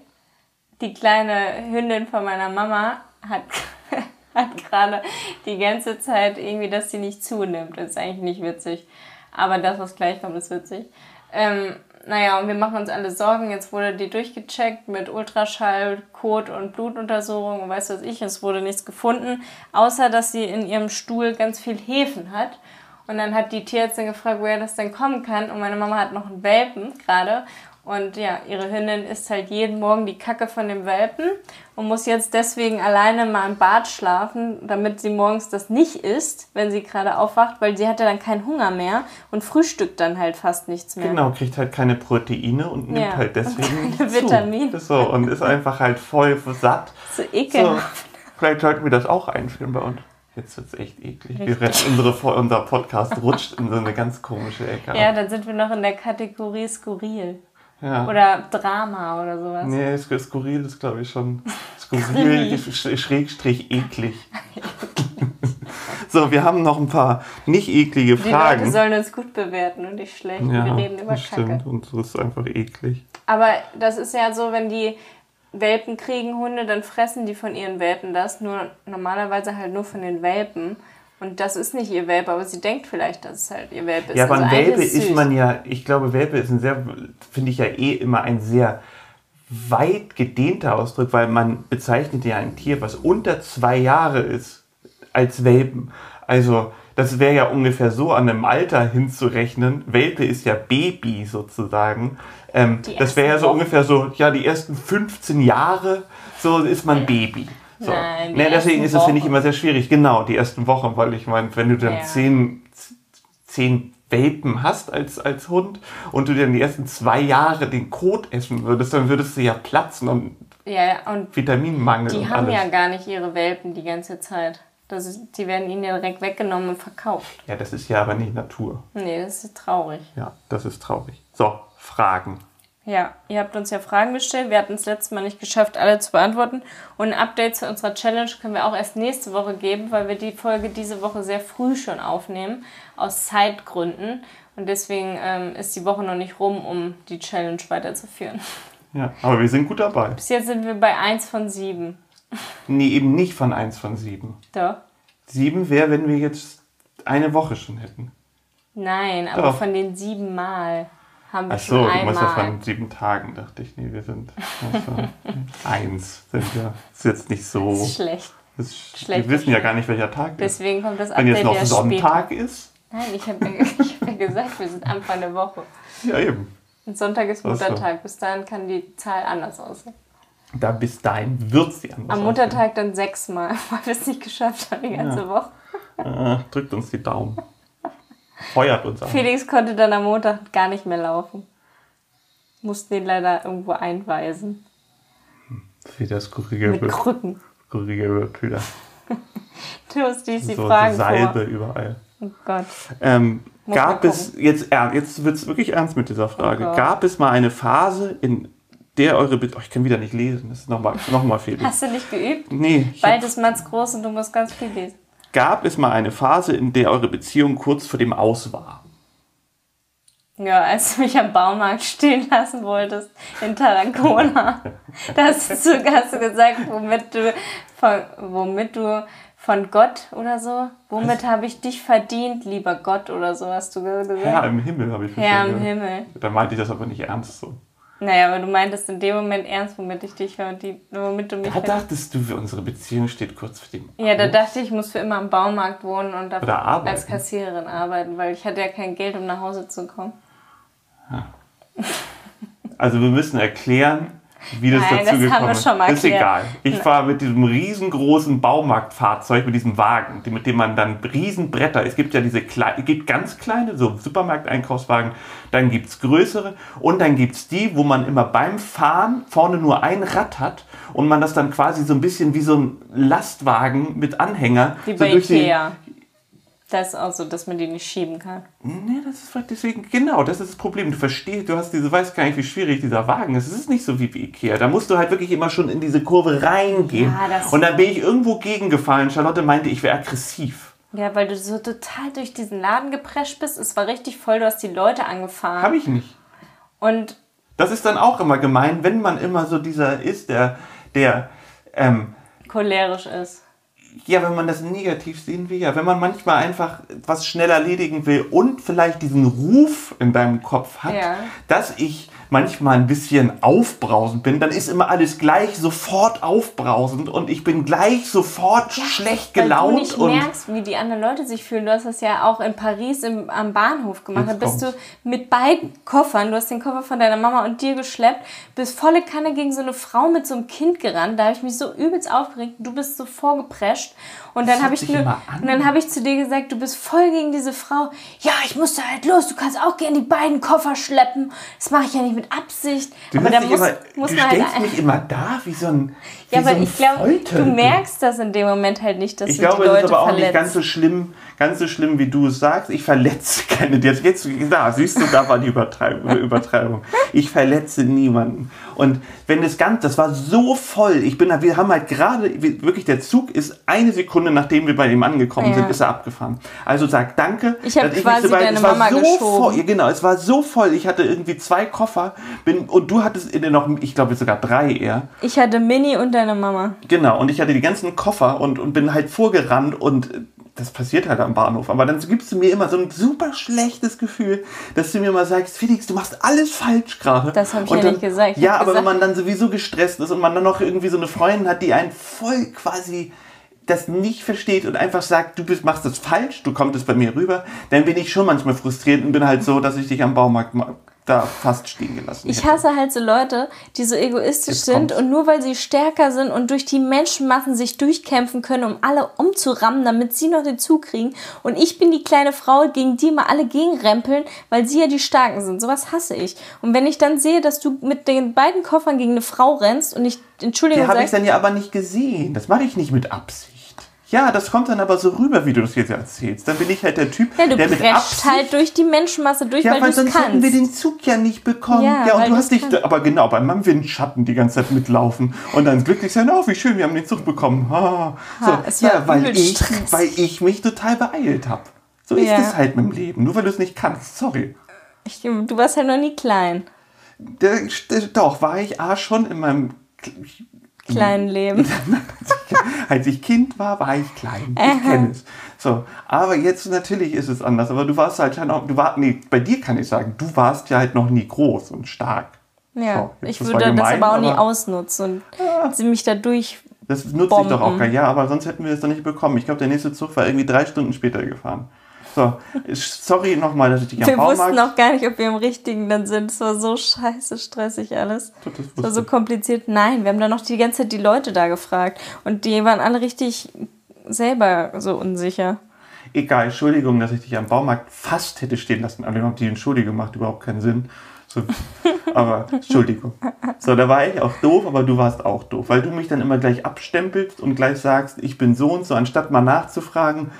Die kleine Hündin von meiner Mama hat, [laughs] hat gerade die ganze Zeit irgendwie, dass sie nicht zunimmt. Das ist eigentlich nicht witzig. Aber das, was gleich kommt, ist witzig. Ähm, naja, und wir machen uns alle Sorgen. Jetzt wurde die durchgecheckt mit Ultraschall, Kot und Blutuntersuchung und weiß was ich. Es wurde nichts gefunden, außer dass sie in ihrem Stuhl ganz viel Hefen hat. Und dann hat die Tierärztin gefragt, woher das denn kommen kann. Und meine Mama hat noch einen Welpen gerade. Und ja, ihre Hündin isst halt jeden Morgen die Kacke von dem Welpen und muss jetzt deswegen alleine mal im Bad schlafen, damit sie morgens das nicht isst, wenn sie gerade aufwacht, weil sie hat ja dann keinen Hunger mehr und frühstückt dann halt fast nichts mehr. Genau, kriegt halt keine Proteine und nimmt Ja, halt deswegen keine zu. Vitamine. So, und ist einfach halt voll satt. So So, ekelhaft. vielleicht sollten wir das auch einführen bei uns. Jetzt wird es echt eklig. Unsere, unser Podcast rutscht in so eine ganz komische Ecke. Ja, dann sind wir noch in der Kategorie skurril. Ja. Oder Drama oder sowas. Nee, sk- skurril ist, glaube ich, schon [laughs] skurril, sch- schrägstrich eklig. [laughs] so, wir haben noch ein paar nicht eklige Die Leute Fragen. sollen uns gut bewerten und nicht schlecht. wir reden über das Kacke. stimmt. Und so ist einfach eklig. Aber das ist ja so, wenn die Welpen kriegen Hunde, dann fressen die von ihren Welpen das. Nur normalerweise halt nur von den Welpen. Und das ist nicht ihr Welpe, aber sie denkt vielleicht, dass es halt ihr Welpe ist. Ja, aber Also ein Welpe ist süß. man ja, ich glaube, Welpe ist ein sehr, finde ich ja eh immer ein sehr weit gedehnter Ausdruck, weil man bezeichnet ja ein Tier, was unter zwei Jahre ist, als Welpen. Also, das wäre ja ungefähr so an einem Alter hinzurechnen. Welpe ist ja Baby sozusagen. Ähm, das wäre ja so Wochen. ungefähr so, ja, die ersten 15 Jahre, so ist man Baby. So. Nein, nee, deswegen ist es, finde ich, immer sehr schwierig. Genau, die ersten Wochen, weil ich meine, wenn du dann Ja. zehn, zehn Welpen hast als, als Hund und du dann die ersten zwei Jahre den Kot essen würdest, dann würdest du ja platzen und Ja, und Vitaminmangel die haben ja gar nicht ihre Welpen die ganze Zeit. Das ist, die werden ihnen ja direkt weggenommen und verkauft. ja, das ist ja aber nicht Natur. Nee, das ist traurig. Ja, das ist traurig. So, Fragen. Ja, ihr habt uns ja Fragen gestellt. Wir hatten es letztes Mal nicht geschafft, alle zu beantworten. Und ein Update zu unserer Challenge können wir auch erst nächste Woche geben, weil wir die Folge diese Woche sehr früh schon aufnehmen, aus Zeitgründen. Und deswegen ähm, ist die Woche noch nicht rum, um die Challenge weiterzuführen. Ja, aber wir sind gut dabei. Bis jetzt sind wir bei 1 von 7. Nee, eben nicht von 1 von 7. Doch. 7 wäre, wenn wir jetzt eine Woche schon hätten. Nein, aber Doch. von den sieben Mal haben wir Ach so, schon du einmal. meinst ja von sieben Tagen, dachte ich. Nee, wir sind also, [laughs] eins. Sind wir. Ist jetzt nicht so. Das ist schlecht. Das, Schlecht wir wissen ja gar nicht, welcher Tag ist. Deswegen kommt das Wenn jetzt noch ja später. Sonntag ist, Nein, ich habe ja, hab ja [laughs] gesagt, wir sind Anfang der Woche. ja eben. Und Sonntag ist so. Muttertag. Bis dahin kann die Zahl anders aussehen. Da bis dahin wird sie anders Am Muttertag dann sechsmal, [laughs] weil wir es nicht geschafft haben die ganze Woche. aussehen. Äh, drückt uns die Daumen. Feuert uns an. Felix konnte dann am Montag gar nicht mehr laufen. Mussten ihn leider irgendwo einweisen. Wieder skurrige, Mit Krücken. skurrige Bilder. [laughs] Du musst dies die So, so Fragen Salbe vor. überall. Oh Gott. Ähm, gab es, jetzt, jetzt wird es wirklich ernst mit dieser Frage. Oh gab es mal eine Phase, in der eure Be oh, ich kann wieder nicht lesen, das ist nochmal noch mal Felix. Hast du nicht geübt? Nee, Bald ist Mats groß und du musst ganz viel lesen. Gab es mal eine Phase, in der eure Beziehung kurz vor dem Aus war? Ja, als du mich am Baumarkt stehen lassen wolltest in Tarragona, [laughs] da hast du, hast du gesagt, womit du von, womit du von Gott oder so, womit habe ich dich verdient, lieber Gott oder so, hast du ge- gesagt? Herr im Himmel habe ich Herr im. Himmel. Da meinte ich das aber nicht ernst so. Naja, aber du meintest in dem Moment ernst, womit ich dich verdient, womit du mich Da dachtest du, unsere Beziehung steht kurz vor dem Ja, da dachte ich, ich muss für immer am Baumarkt wohnen und als Kassiererin arbeiten, weil ich hatte ja kein Geld, um nach Hause zu kommen. Also wir müssen erklären, wie das Nein, dazu das haben gekommen wir ist. schon mal ist egal. Ich fahre mit diesem riesengroßen Baumarktfahrzeug, mit diesem Wagen, mit dem man dann Riesenbretter, es gibt ja diese kleinen, es gibt ganz kleine, so Supermarkteinkaufswagen, dann gibt es größere und dann gibt es die, wo man immer beim Fahren vorne nur ein Rad hat und man das dann quasi so ein bisschen wie so ein Lastwagen mit Anhänger Wie so bei durch die- Ikea. Das auch so, dass man die nicht schieben kann. Nee, das ist deswegen, genau, das ist das Problem. Du verstehst, du hast diese, weißt gar nicht, wie schwierig dieser Wagen ist. Es ist nicht so wie bei Ikea. Da musst du halt wirklich immer schon in diese Kurve reingehen. Ja, und dann bin ich irgendwo gegengefallen. Charlotte meinte, ich wäre aggressiv. Ja, weil du so total durch diesen Laden geprescht bist. Es war richtig voll, du hast die Leute angefahren. Habe ich nicht. Und Das ist dann auch immer gemein, wenn man immer so dieser ist, der, der, ähm, cholerisch ist. Ja, wenn man das negativ sehen will, ja, wenn man manchmal einfach was schnell erledigen will und vielleicht diesen Ruf in deinem Kopf hat, Ja. dass ich manchmal ein bisschen aufbrausend bin, dann ist immer alles gleich sofort aufbrausend und ich bin gleich sofort schlecht Weil du gelaunt nicht und merkst, wie die anderen Leute sich fühlen. Du hast das ja auch in Paris im, am Bahnhof gemacht. Da bist du mit beiden Koffern, du hast den Koffer von deiner Mama und dir geschleppt, bist volle Kanne gegen so eine Frau mit so einem Kind gerannt. Da habe ich mich so übelst aufgeregt. Du bist so vorgeprescht. Und dann habe ich, nur- und dann habe ich zu dir gesagt, du bist voll gegen diese Frau. Ja, ich muss da halt los. Du kannst auch gerne die beiden Koffer schleppen. Das mache ich ja nicht mit Absicht. du, Aber da muss, immer, muss du man halt stellst mich immer da wie so ein ja, so aber ein ich glaube, du merkst das in dem Moment halt nicht, dass Ich du glaube, die es Leute ist aber auch verletzt. nicht ganz so schlimm, ganz so schlimm, wie du es sagst. Ich verletze [laughs] keine. Jetzt, jetzt da, siehst du, da war die Übertreibung. Übertreibung. Ich verletze niemanden. Und wenn das Ganze, das war so voll. Ich bin, wir haben halt gerade, wirklich, der Zug ist eine Sekunde, nachdem wir bei ihm angekommen Ja. sind, ist er abgefahren. Also sag danke. Ich hab dass mich quasi so weit- deine es war Mama so geschoben. Voll, genau, es war so voll. Ich hatte irgendwie zwei Koffer bin, und du hattest in noch, ich glaube sogar drei eher. Ich hatte Mini und deine Mama. Genau, und ich hatte die ganzen Koffer und, und bin halt vorgerannt und das passiert halt am Bahnhof. Aber dann gibst du mir immer so ein super schlechtes Gefühl, dass du mir immer sagst, Felix, du machst alles falsch gerade. Das hab ich Und ja dann, nicht gesagt. Ich ja, aber wenn gesagt- man dann sowieso gestresst ist und man dann noch irgendwie so eine Freundin hat, die einen voll quasi das nicht versteht und einfach sagt, du bist, machst das falsch, du kommst es bei mir rüber, dann bin ich schon manchmal frustriert und bin halt so, dass ich dich am Baumarkt mal da fast stehen gelassen Ich hätte. hasse halt so Leute, die so egoistisch Jetzt sind kommt's. und nur weil sie stärker sind und durch die Menschenmassen sich durchkämpfen können, um alle umzurammen, damit sie noch den Zug kriegen. Und ich bin die kleine Frau, gegen die mal alle gegenrempeln, weil sie ja die Starken sind. Sowas hasse ich. Und wenn ich dann sehe, dass du mit den beiden Koffern gegen eine Frau rennst und ich, Entschuldigung, Die habe ich dann ja aber nicht gesehen. Das mache ich nicht mit Absicht. Ja, das kommt dann aber so rüber, wie du das jetzt erzählst. Dann bin ich halt der Typ, ja, du der mit Absicht... halt durch die Menschenmasse durch, ja, weil, weil sonst hätten kannst. wir den Zug ja nicht bekommen. Ja, Ja, und du hast dich, aber genau, bei meinem Windschatten die ganze Zeit mitlaufen und dann glücklich sein, oh, wie schön, wir haben den Zug bekommen. Ha. So, Ha, es war ja, weil ich, stressig. weil ich mich total beeilt habe. So ist Ja. es halt mit dem Leben. Nur weil du es nicht kannst, sorry. Ich, du warst halt noch nie klein. Der, der, doch, war ich A schon in meinem Kleinen Leben. [laughs] Als ich Kind war, war ich klein. Ich kenne es. So, aber jetzt natürlich ist es anders. Aber du warst halt auch, du war, nee, bei dir kann ich sagen, du warst ja halt noch nie groß und stark. Ja, So, ich würde war das gemein, aber auch nie aber- ausnutzen und sie mich da durch. Das nutze ich doch auch gar Ja, aber sonst hätten wir es doch nicht bekommen. Ich glaube, der nächste Zug war irgendwie drei Stunden später gefahren. So, sorry nochmal, dass ich dich am Wir Baumarkt... wussten auch gar nicht, ob wir im Richtigen dann sind. Es war so scheiße stressig alles. Das Es war so kompliziert. Nein, wir haben dann noch die ganze Zeit die Leute da gefragt. Und die waren alle richtig selber so unsicher. Egal, Entschuldigung, dass ich dich am Baumarkt fast hätte stehen lassen. Aber die Entschuldigung macht überhaupt keinen Sinn. So, [laughs] aber Entschuldigung. So, da war ich auch doof, aber du warst auch doof, weil du mich dann immer gleich abstempelst und gleich sagst, ich bin so und so, anstatt mal nachzufragen,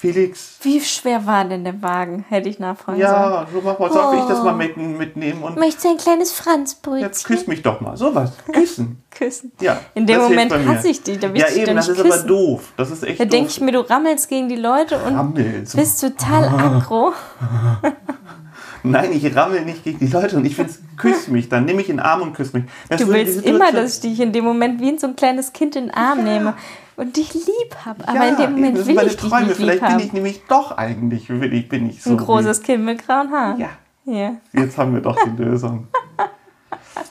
Felix, Wie schwer war denn der Wagen? Hätte ich nachfragen sollen. ja, so mach mal, soll ich das Oh. mal mit, mitnehmen und Möchtest du ein kleines Franzbrötchen? jetzt küss mich doch mal. Sowas, küssen. [laughs] küssen? Ja. In dem Moment hasse ich dich, da Ja, ich eben, das ist aber küssen. doof. Das ist echt Da denke ich mir, du rammelst gegen die Leute und Rammel. So. bist total aggro. [laughs] Nein, ich rammel nicht gegen die Leute und ich finde, küss mich, dann nimm mich in den Arm und küss mich. Das Du willst immer, dass ich dich in dem Moment wie so ein kleines Kind in den Arm nehme und dich lieb habe. Aber in dem Moment will meine ich dich Träume. nicht lieb Vielleicht bin haben. ich nämlich doch eigentlich, will ich, bin ich so. ein großes Kind mit grauen Haaren. Ja, Ja. jetzt haben wir doch die Lösung. [laughs]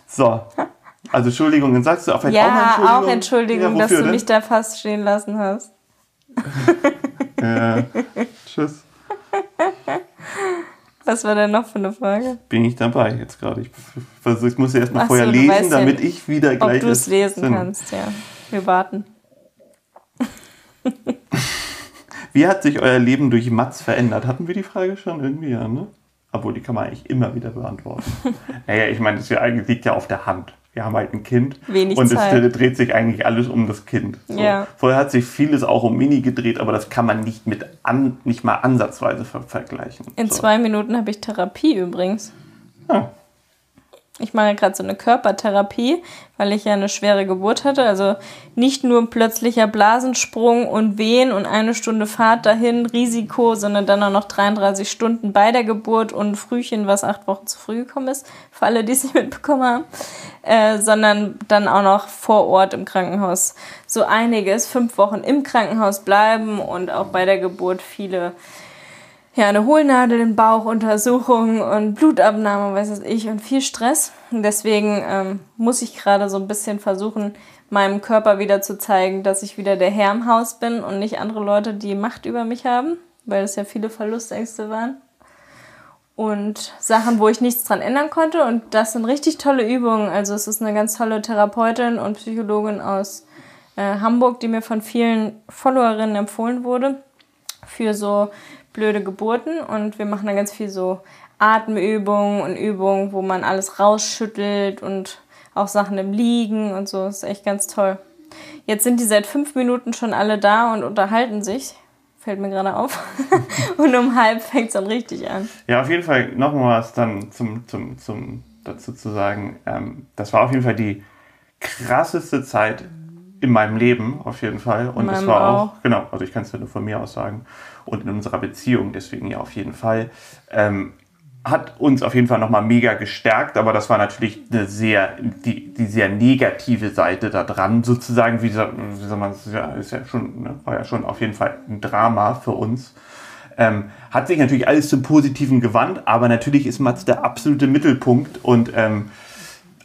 So. Also Entschuldigung, dann sagst du auch vielleicht auch mal Ja, Entschuldigung. auch Entschuldigung, Ja, dass du denn? mich da fast stehen lassen hast. [laughs] Ja. Tschüss. Was war denn noch für eine Frage? Bin ich dabei jetzt gerade. Ich, ich muss ja erstmal vorher so, lesen, ja damit nicht, ich wieder Ob gleich. du es lesen Sinn. kannst, ja. Wir warten. [laughs] Wie hat sich euer Leben durch Mats verändert? Hatten wir die Frage schon irgendwie, ja, ne? Obwohl, die kann man eigentlich immer wieder beantworten. [laughs] naja, ich meine, das liegt ja auf der Hand. Wir haben halt ein Kind Wenig und Zeit. es dreht sich eigentlich alles um das Kind. So. Ja. Vorher hat sich vieles auch um Mini gedreht, aber das kann man nicht mit an, nicht mal ansatzweise ver vergleichen. In so. zwei Minuten habe ich Therapie übrigens. Ja. Ich mache gerade so eine Körpertherapie, weil ich ja eine schwere Geburt hatte. Also nicht nur plötzlicher Blasensprung und Wehen und eine Stunde Fahrt dahin, Risiko, sondern dann auch noch 33 Stunden bei der Geburt und Frühchen, was acht Wochen zu früh gekommen ist, für alle, die es nicht mitbekommen haben, äh, sondern dann auch noch vor Ort im Krankenhaus. So einiges, fünf Wochen im Krankenhaus bleiben und auch bei der Geburt viele ja, eine Hohlnadel im Bauch, Untersuchungen und Blutabnahme, weiß es ich, und viel Stress. Und deswegen ähm, muss ich gerade so ein bisschen versuchen, meinem Körper wieder zu zeigen, dass ich wieder der Herr im Haus bin und nicht andere Leute, die Macht über mich haben, weil es ja viele Verlustängste waren. Und Sachen, wo ich nichts dran ändern konnte. Und das sind richtig tolle Übungen. Also es ist eine ganz tolle Therapeutin und Psychologin aus äh, Hamburg, die mir von vielen Followerinnen empfohlen wurde für so blöde Geburten und wir machen da ganz viel so Atemübungen und Übungen, wo man alles rausschüttelt und auch Sachen im Liegen und so. Das ist echt ganz toll. Jetzt sind die seit fünf Minuten schon alle da und unterhalten sich. Fällt mir gerade auf. [laughs] und um halb fängt es dann richtig an. Ja, auf jeden Fall nochmal was dann zum, zum, zum, dazu zu sagen. Ähm, das war auf jeden Fall die krasseste Zeit in meinem Leben, auf jeden Fall. Und es war auch, auch. genau, also ich kann es ja nur von mir aus sagen. Und in unserer Beziehung, deswegen ja auf jeden Fall. Ähm, hat uns auf jeden Fall nochmal mega gestärkt, aber das war natürlich eine sehr, die, die sehr negative Seite da dran, sozusagen, wie, wie soll man es, ja, ist ja schon, ne, war ja schon auf jeden Fall ein Drama für uns. Ähm, hat sich natürlich alles zum Positiven gewandt, aber natürlich ist Mats der absolute Mittelpunkt und ähm,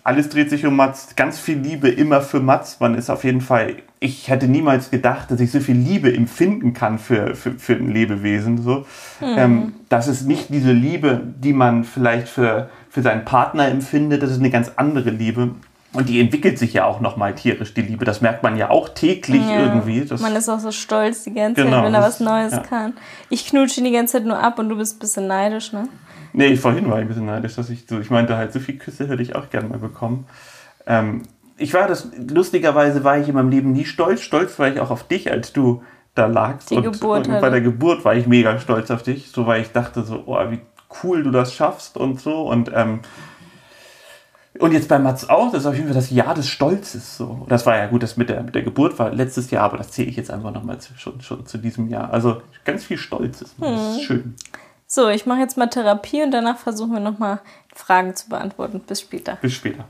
alles dreht sich um Mats. Ganz viel Liebe immer für Mats. Man ist auf jeden Fall, ich hätte niemals gedacht, dass ich so viel Liebe empfinden kann für, für, für ein Lebewesen. So. Ähm, das ist nicht diese Liebe, die man vielleicht für, für seinen Partner empfindet. Das ist eine ganz andere Liebe. Und die entwickelt sich ja auch nochmal tierisch, die Liebe. Das merkt man ja auch täglich Ja. irgendwie. Das, Man ist auch so stolz die ganze Genau, Zeit, wenn er was Neues ja. kann. Ich knutsche ihn die ganze Zeit nur ab und du bist ein bisschen neidisch, ne? Nee, vorhin war ich ein bisschen neidisch, dass ich so, ich meinte halt, so viel Küsse hätte ich auch gerne mal bekommen. Ähm, ich war das, lustigerweise war ich in meinem Leben nie stolz. Stolz war ich auch auf dich, als du da lagst. Die und, Geburt und bei der Geburt war ich mega stolz auf dich, so weil ich dachte so, oh, wie cool du das schaffst und so. Und, ähm, und jetzt bei Mats auch, das ist auf jeden Fall das Jahr des Stolzes. So. Das war ja gut, das mit der, mit der Geburt war letztes Jahr, aber das zähle ich jetzt einfach nochmal zu, schon, schon zu diesem Jahr. Also ganz viel Stolzes. Das Hm. ist schön. So, ich mache jetzt mal Therapie und danach versuchen wir nochmal Fragen zu beantworten. Bis später. Bis später.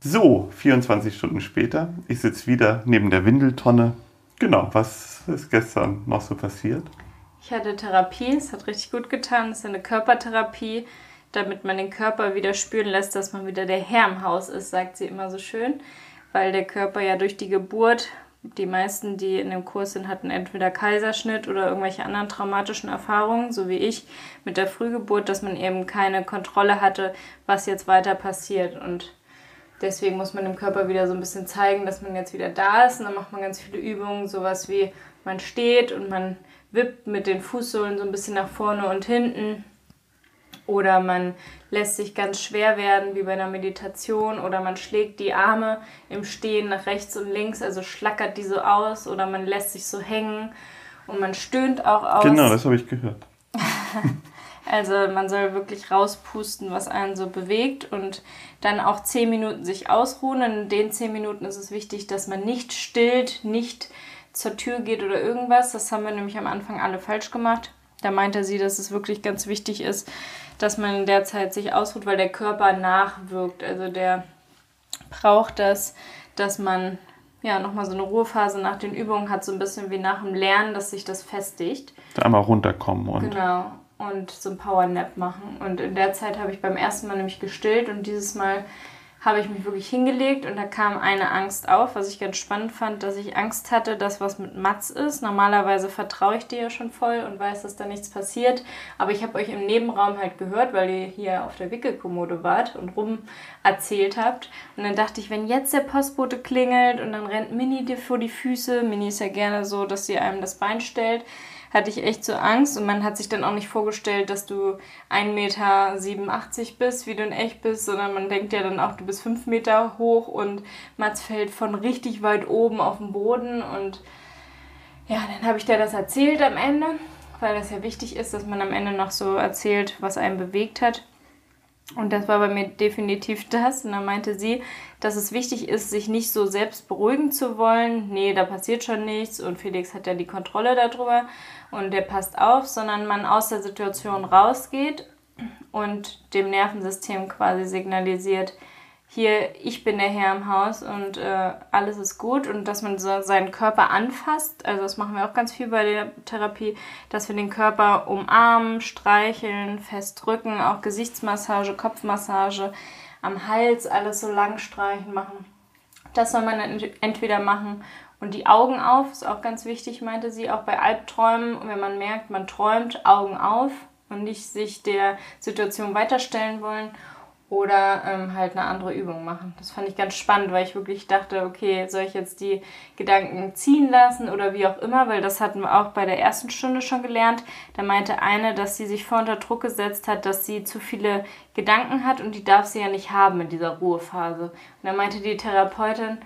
So, 24 Stunden später. Ich sitze wieder neben der Windeltonne. Genau, was ist gestern noch so passiert? Ich hatte Therapie, es hat richtig gut getan. Es ist eine Körpertherapie, damit man den Körper wieder spüren lässt, dass man wieder der Herr im Haus ist, sagt sie immer so schön. Weil der Körper ja durch die Geburt Die meisten, die in dem Kurs sind, hatten entweder Kaiserschnitt oder irgendwelche anderen traumatischen Erfahrungen, so wie ich mit der Frühgeburt, dass man eben keine Kontrolle hatte, was jetzt weiter passiert. Und deswegen muss man dem Körper wieder so ein bisschen zeigen, dass man jetzt wieder da ist. Und dann macht man ganz viele Übungen, sowas wie man steht und man wippt mit den Fußsohlen so ein bisschen nach vorne und hinten. Oder man lässt sich ganz schwer werden, wie bei einer Meditation. Oder man schlägt die Arme im Stehen nach rechts und links, also schlackert die so aus. Oder man lässt sich so hängen und man stöhnt auch aus. Genau, das habe ich gehört. [laughs] also man soll wirklich rauspusten, was einen so bewegt und dann auch zehn Minuten sich ausruhen. Und in den zehn Minuten ist es wichtig, dass man nicht stillt, nicht zur Tür geht oder irgendwas. Das haben wir nämlich am Anfang alle falsch gemacht. Da meinte sie, dass es wirklich ganz wichtig ist, dass man in der Zeit sich ausruht, weil der Körper nachwirkt. Also der braucht das, dass man ja nochmal so eine Ruhephase nach den Übungen hat, so ein bisschen wie nach dem Lernen, dass sich das festigt. Einmal runterkommen und. Genau. Und so ein Powernap machen. Und in der Zeit habe ich beim ersten Mal nämlich gestillt und dieses Mal habe ich mich wirklich hingelegt und da kam eine Angst auf, was ich ganz spannend fand, dass ich Angst hatte, dass was mit Mats ist. Normalerweise vertraue ich dir ja schon voll und weiß, dass da nichts passiert. Aber ich habe euch im Nebenraum halt gehört, weil ihr hier auf der Wickelkommode wart und rum erzählt habt. Und dann dachte ich, wenn jetzt der Postbote klingelt und dann rennt Mini dir vor die Füße, Mini ist ja gerne so, dass sie einem das Bein stellt, hatte ich echt so Angst und man hat sich dann auch nicht vorgestellt, dass du 1,87 Meter bist, wie du in echt bist, sondern man denkt ja dann auch, du bist 5 Meter hoch und Mats fällt von richtig weit oben auf den Boden und ja, dann habe ich dir das erzählt am Ende, weil das ja wichtig ist, dass man am Ende noch so erzählt, was einen bewegt hat. Und das war bei mir definitiv [laughs] das. Und dann meinte sie, dass es wichtig ist, sich nicht so selbst beruhigen zu wollen. Nee, da passiert schon nichts und Felix hat ja die Kontrolle darüber und der passt auf, sondern man aus der Situation rausgeht und dem Nervensystem quasi signalisiert, hier, ich bin der Herr im Haus und äh, alles ist gut und dass man so seinen Körper anfasst, also das machen wir auch ganz viel bei der Therapie, dass wir den Körper umarmen, streicheln, festdrücken, auch Gesichtsmassage, Kopfmassage, am Hals alles so lang streichen machen. Das soll man entweder machen und die Augen auf, ist auch ganz wichtig, meinte sie, auch bei Albträumen, wenn man merkt, man träumt, Augen auf und nicht sich der Situation weiterstellen wollen oder ähm, halt eine andere Übung machen. Das fand ich ganz spannend, weil ich wirklich dachte, okay, soll ich jetzt die Gedanken ziehen lassen oder wie auch immer, weil das hatten wir auch bei der ersten Stunde schon gelernt. Da meinte eine, dass sie sich vor unter Druck gesetzt hat, dass sie zu viele Gedanken hat und die darf sie ja nicht haben in dieser Ruhephase. Und da meinte die Therapeutin,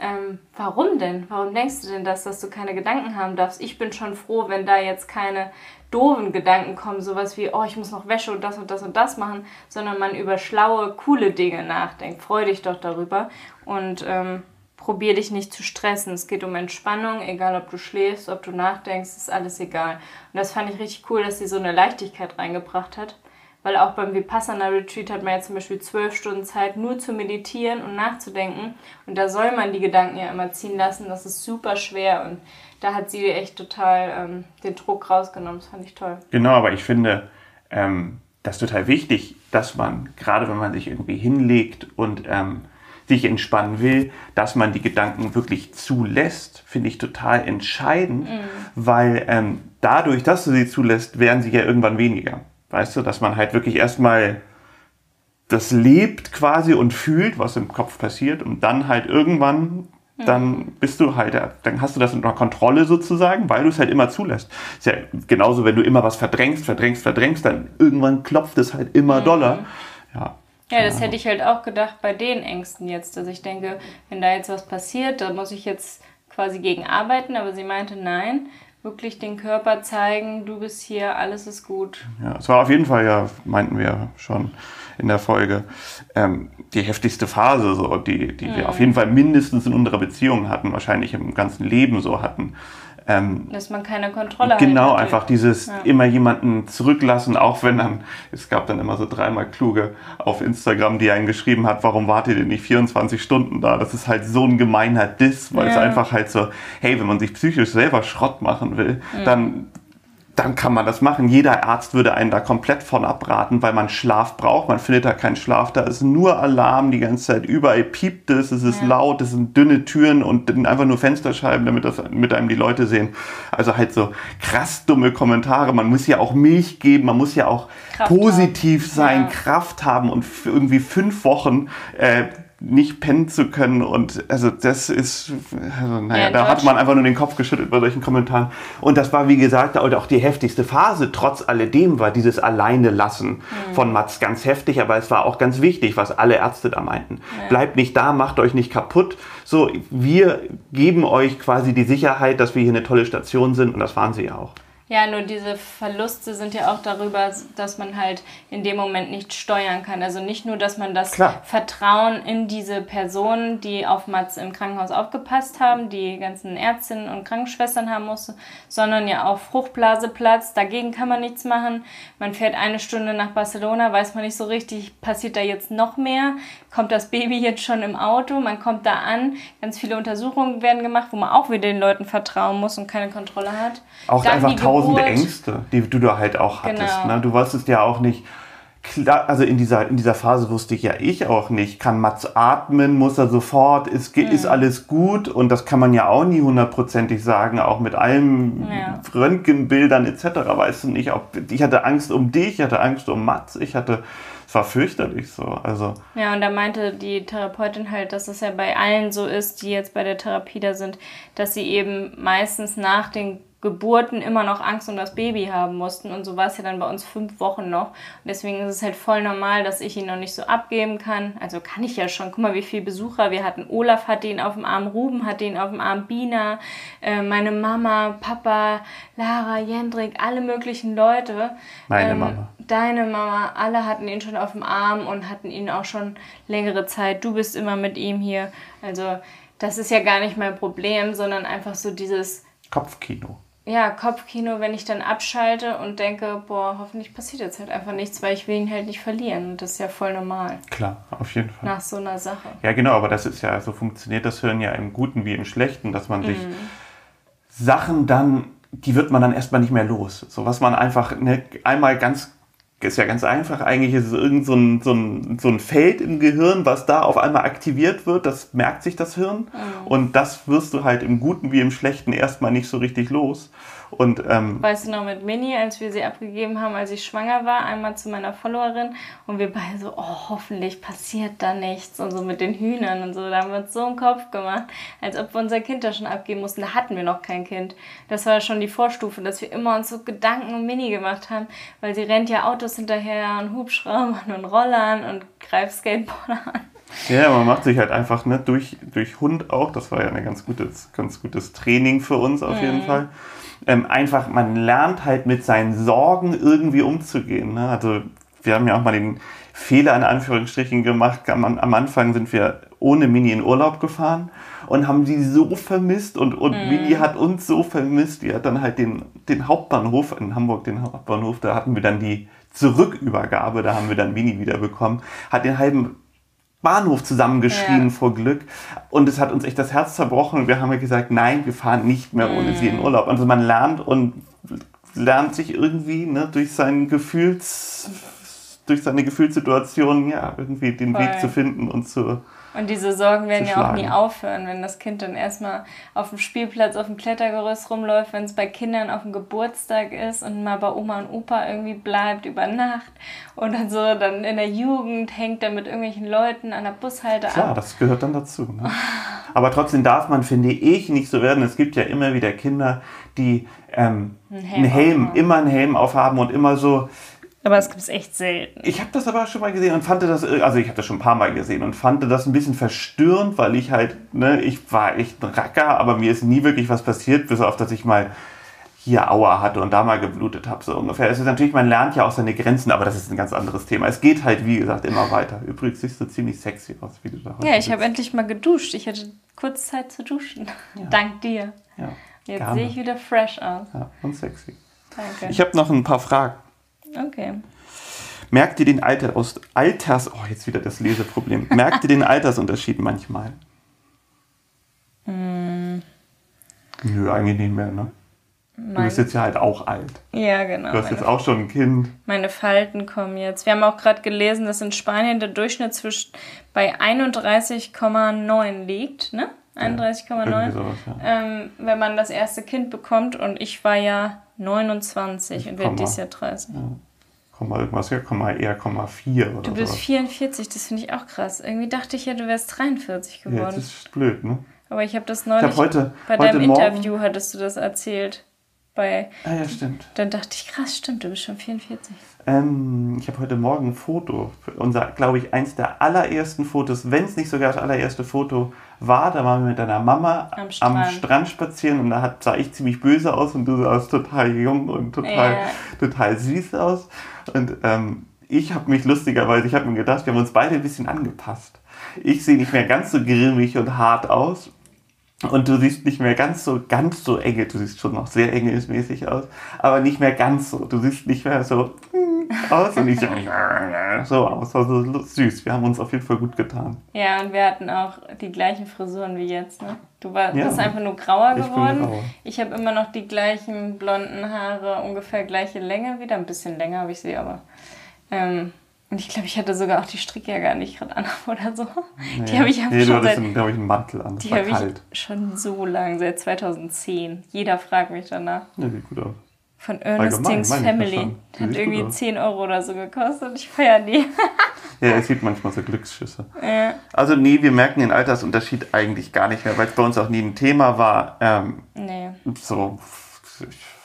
ähm, warum denn? Warum denkst du denn das, dass du keine Gedanken haben darfst? Ich bin schon froh, wenn da jetzt keine doofen Gedanken kommen, sowas wie, oh, ich muss noch Wäsche und das und das und das machen, sondern man über schlaue, coole Dinge nachdenkt. Freu dich doch darüber und ähm, probier dich nicht zu stressen. Es geht um Entspannung, egal ob du schläfst, ob du nachdenkst, ist alles egal. Und das fand ich richtig cool, dass sie so eine Leichtigkeit reingebracht hat. Weil auch beim Vipassana Retreat hat man ja zum Beispiel zwölf Stunden Zeit, nur zu meditieren und nachzudenken. Und da soll man die Gedanken ja immer ziehen lassen. Das ist super schwer. Und da hat sie echt total ähm, den Druck rausgenommen. Das fand ich toll. Genau, aber ich finde, ähm, das ist total wichtig, dass man, gerade wenn man sich irgendwie hinlegt und ähm, sich entspannen will, dass man die Gedanken wirklich zulässt, finde ich total entscheidend, mhm. weil ähm, dadurch, dass du sie zulässt, werden sie ja irgendwann weniger. Weißt du, dass man halt wirklich erstmal das lebt quasi und fühlt, was im Kopf passiert und dann halt irgendwann dann bist du halt, dann hast du das unter Kontrolle sozusagen, weil du es halt immer zulässt. Ist ja genauso, wenn du immer was verdrängst, verdrängst, verdrängst, dann irgendwann klopft es halt immer mhm. doller. Ja. Ja, das hätte ich halt auch gedacht bei den Ängsten jetzt. Also ich denke, wenn da jetzt was passiert, da muss ich jetzt quasi gegen arbeiten, aber sie meinte, nein, wirklich den Körper zeigen, du bist hier, alles ist gut. Ja, es war auf jeden Fall, ja, meinten wir schon in der Folge, ähm, die heftigste Phase, so, die, die mhm. wir auf jeden Fall mindestens in unserer Beziehung hatten, wahrscheinlich im ganzen Leben so hatten. Ähm, Dass man keine Kontrolle hat. Genau, einfach dieses ja. immer jemanden zurücklassen, auch wenn dann, es gab dann immer so dreimal kluge auf Instagram, die einen geschrieben hat, warum wartet ihr nicht 24 Stunden da? Das ist halt so ein gemeiner Diss, weil ja. es einfach halt so, hey, wenn man sich psychisch selber Schrott machen will, mhm. dann dann kann man das machen. Jeder Arzt würde einen da komplett von abraten, weil man Schlaf braucht. Man findet da keinen Schlaf. Da ist nur Alarm die ganze Zeit. Überall piept es, es ist ja. laut, es sind dünne Türen und einfach nur Fensterscheiben, damit, das, mit einem die Leute sehen. Also halt so krass dumme Kommentare. Man muss ja auch Milch geben, man muss ja auch Kraft positiv haben. sein, ja. Kraft haben und irgendwie fünf Wochen äh, nicht pennen zu können. Und also das ist, also, naja, ja, da hat man einfach nur den Kopf geschüttelt bei solchen Kommentaren. Und das war, wie gesagt, auch die heftigste Phase. Trotz alledem war dieses Alleine lassen mhm. von Mats ganz heftig, aber es war auch ganz wichtig, was alle Ärzte da meinten. Ja. Bleibt nicht da, macht euch nicht kaputt. So, wir geben euch quasi die Sicherheit, dass wir hier eine tolle Station sind und das waren sie ja auch. Ja, nur diese Verluste sind ja auch darüber, dass man halt in dem Moment nicht steuern kann. Also nicht nur, dass man das Klar. Vertrauen in diese Personen, die auf Mats im Krankenhaus aufgepasst haben, die ganzen Ärztinnen und Krankenschwestern haben musste, sondern ja auch Fruchtblaseplatz. Dagegen kann man nichts machen. Man fährt eine Stunde nach Barcelona, weiß man nicht so richtig, passiert da jetzt noch mehr? Kommt das Baby jetzt schon im Auto? Man kommt da an, ganz viele Untersuchungen werden gemacht, wo man auch wieder den Leuten vertrauen muss und keine Kontrolle hat. Auch Dann einfach tausende Ängste, die du da halt auch hattest. Genau. Ne? Du wusstest ja auch nicht, klar, also in dieser, in dieser Phase wusste ich ja ich auch nicht, kann Mats atmen, muss er sofort, ist, mhm. ist alles gut und das kann man ja auch nie hundertprozentig sagen, auch mit allen ja. Röntgenbildern etc. Weißt du nicht, ob, ich hatte Angst um dich, ich hatte Angst um Mats, ich hatte, es war fürchterlich so, also. Ja, und da meinte die Therapeutin halt, dass es ja bei allen so ist, die jetzt bei der Therapie da sind, dass sie eben meistens nach den Geburten immer noch Angst um das Baby haben mussten. Und so war es ja dann bei uns fünf Wochen noch. Und deswegen ist es halt voll normal, dass ich ihn noch nicht so abgeben kann. Also kann ich ja schon. Guck mal, wie viele Besucher wir hatten. Olaf hatte ihn auf dem Arm, Ruben hatte ihn auf dem Arm, Bina, äh, meine Mama, Papa, Lara, Jendrik, alle möglichen Leute. Meine ähm, Mama. Deine Mama, alle hatten ihn schon auf dem Arm und hatten ihn auch schon längere Zeit. Du bist immer mit ihm hier. Also das ist ja gar nicht mein Problem, sondern einfach so dieses Kopfkino ja, Kopfkino, wenn ich dann abschalte und denke, boah, hoffentlich passiert jetzt halt einfach nichts, weil ich will ihn halt nicht verlieren. Und das ist ja voll normal. Klar, auf jeden Fall. Nach so einer Sache. Ja, genau, aber das ist ja, so funktioniert das Hören ja im Guten wie im Schlechten, dass man sich mhm. Sachen dann, die wird man dann erstmal nicht mehr los. So was man einfach ne, einmal ganz ist ja ganz einfach. Eigentlich ist es irgend so ein, so, ein, so ein Feld im Gehirn, was da auf einmal aktiviert wird. Das merkt sich das Hirn. Mhm. Und das wirst du halt im Guten wie im Schlechten erstmal nicht so richtig los. Und, ähm, weißt du noch mit Mini, als wir sie abgegeben haben, als ich schwanger war, einmal zu meiner Followerin und wir beide so, oh, hoffentlich passiert da nichts und so mit den Hühnern und so. Da haben wir uns so einen Kopf gemacht, als ob wir unser Kind da schon abgeben mussten. Da hatten wir noch kein Kind. Das war schon die Vorstufe, dass wir immer uns so Gedanken um Mini gemacht haben, weil sie rennt ja Autos hinterher und Hubschraubern und Rollern und greift Skateboarder an. Ja, man macht sich halt einfach ne, durch, durch Hund auch. Das war ja ein ganz gutes, ganz gutes Training für uns auf mhm. jeden Fall ähm, einfach, man lernt halt mit seinen Sorgen irgendwie umzugehen. Ne? Also wir haben ja auch mal den Fehler in Anführungsstrichen gemacht. Am, am Anfang sind wir ohne Mini in Urlaub gefahren und haben sie so vermisst und, und mhm. Mini hat uns so vermisst. Die hat dann halt den, den Hauptbahnhof in Hamburg, den Hauptbahnhof, da hatten wir dann die Zurückübergabe, da haben wir dann Mini wieder bekommen, hat den halben Bahnhof zusammengeschrien ja. vor Glück. Und es hat uns echt das Herz zerbrochen. Und wir haben ja gesagt, nein, wir fahren nicht mehr ohne mm. sie in mhm. Urlaub. Also man lernt und lernt sich irgendwie ne, durch seinen Gefühls, durch seine Gefühlssituation ja irgendwie den Voll. Weg zu finden und zu und diese Sorgen werden ja auch nie aufhören, wenn das Kind dann erstmal auf dem Spielplatz, auf dem Klettergerüst rumläuft, wenn es bei Kindern auf dem Geburtstag ist und mal bei Oma und Opa irgendwie bleibt über Nacht und dann so dann in der Jugend hängt er mit irgendwelchen Leuten an der Bushalte Klar, ab. das gehört dann dazu. Ne? Aber trotzdem darf man, finde ich, nicht so werden. Es gibt ja immer wieder Kinder, die ähm, einen Helm, einen Helm immer einen Helm aufhaben und immer so aber es gibt es echt selten. Ich habe das aber schon mal gesehen und fand das, also ich habe das schon ein paar Mal gesehen und fand das ein bisschen verstörend, weil ich halt, ne, ich war echt ein Racker, aber mir ist nie wirklich was passiert, bis auf, dass ich mal hier Aua hatte und da mal geblutet habe, so ungefähr. Es ist natürlich, man lernt ja auch seine Grenzen, aber das ist ein ganz anderes Thema. Es geht halt, wie gesagt, immer weiter. Übrigens siehst du ziemlich sexy aus, wie du da heute Ja, ich habe endlich mal geduscht. Ich hatte kurz Zeit zu duschen. Ja. [laughs] Dank dir. Ja. Jetzt sehe ich wieder fresh aus. Ja, und sexy. Danke. Ich habe noch ein paar Fragen. Okay. Merkt ihr den Alter aus Alters, oh jetzt wieder das Leseproblem, [laughs] merkt ihr den Altersunterschied manchmal? Mm. Nö, eigentlich nicht mehr, ne? Du bist jetzt ja halt auch alt. Ja, genau. Du hast jetzt auch schon ein Kind. Meine Falten kommen jetzt. Wir haben auch gerade gelesen, dass in Spanien der Durchschnitt zwischen bei 31,9 liegt, ne? 31,9. Irgendwie sowas, ja. ähm, wenn man das erste Kind bekommt und ich war ja 29 und werde Komma. dieses Jahr 30. Komm mal irgendwas her, komm mal eher, komm mal 4 oder Du bist sowas. 44, das finde ich auch krass. Irgendwie dachte ich ja, du wärst 43 Ja, geworden. das ist blöd, ne? Aber ich habe das Ich neulich habe heute, bei heute deinem Morgen, Interview hattest du das erzählt. Bei, Ah ja, stimmt. dann dachte ich, krass, stimmt, du bist schon 44. Ähm, ich habe heute Morgen ein Foto, unser, glaube ich, eins der allerersten Fotos, wenn es nicht sogar das allererste Foto war, da waren wir mit deiner Mama Am Strand. Strand spazieren und da hat, sah ich ziemlich böse aus und du sahst total jung und total, Ja. total süß aus. Und ähm, ich habe mich lustigerweise, ich habe mir gedacht, wir haben uns beide ein bisschen angepasst. Ich sehe nicht mehr ganz so grimmig und hart aus. Und du siehst nicht mehr ganz so, ganz so enge, du siehst schon noch sehr engelsmäßig aus, aber nicht mehr ganz so. Du siehst nicht mehr so hm, aus und ich so, [laughs] so aus. Also süß. Wir haben uns auf jeden Fall gut getan. Ja, und wir hatten auch die gleichen Frisuren wie jetzt, ne? Du war, Ja. bist einfach nur grauer Ich geworden. grauer. Ich habe immer noch die gleichen blonden Haare, ungefähr gleiche Länge wieder. Ein bisschen länger habe ich sie, aber. Ähm, und ich glaube, ich hatte sogar auch die Strickjacke nicht gerade an [laughs] oder so. Die habe ich einfach nee, du schon hattest, seit, glaube ich, einen Mantel an. Die habe ich schon so lang, seit 2010. Jeder fragt mich danach. Ja, sieht gut aus. Von ich ja Family. Die Hat irgendwie gut aus. 10 Euro oder so gekostet. Ich feiere die. Ja, es [laughs] gibt manchmal so Glücksschüsse. ja. Also nee, wir merken den Altersunterschied eigentlich gar nicht mehr, weil es bei uns auch nie ein Thema war. Ähm, Nee. so,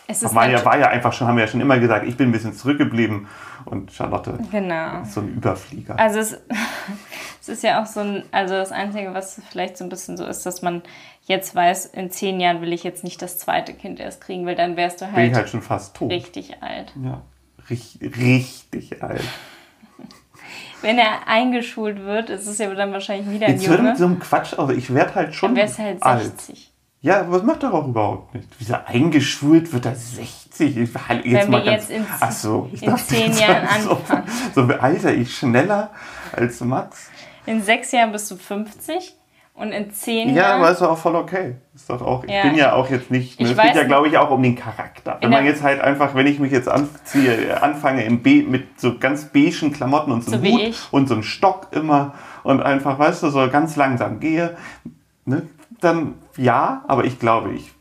Es ich ist war ja, natu- war ja einfach schon, haben wir ja schon immer gesagt, ich bin ein bisschen zurückgeblieben und Charlotte Genau. ist so ein Überflieger. Also es, [laughs] es ist ja auch so ein, also das Einzige, was vielleicht so ein bisschen so ist, dass man jetzt weiß, in zehn Jahren will ich jetzt nicht das zweite Kind erst kriegen, weil dann wärst du bin halt, ich halt schon fast tot. richtig alt. Ja, richtig, richtig alt. [laughs] Wenn er eingeschult wird, ist es ja dann wahrscheinlich wieder ein Jetzt Junge, mit so einem Quatsch aus. Ich werde halt schon dann wärst du halt alt. 60. Ja, aber das macht doch auch überhaupt nicht. Wieso eingeschult wird er 60? Ich, halt jetzt Wenn mal wir ganz, jetzt in- ach so, ich in zehn Jahren so, anfangen. So alter ich schneller als Max. In sechs Jahren bist du 50 und in zehn Ja, Jahren... aber ist doch auch voll okay. Ist doch auch, ich Ja. bin ja auch jetzt nicht, ne, Ich es geht ja glaube ich auch um den Charakter. Wenn man jetzt halt einfach, wenn ich mich jetzt anziehe, anfange in Be mit so ganz beigen Klamotten und so So einem Hut ich. und so einem Stock immer und einfach, weißt du, so ganz langsam gehe, ne, dann ja, aber ich glaube, ich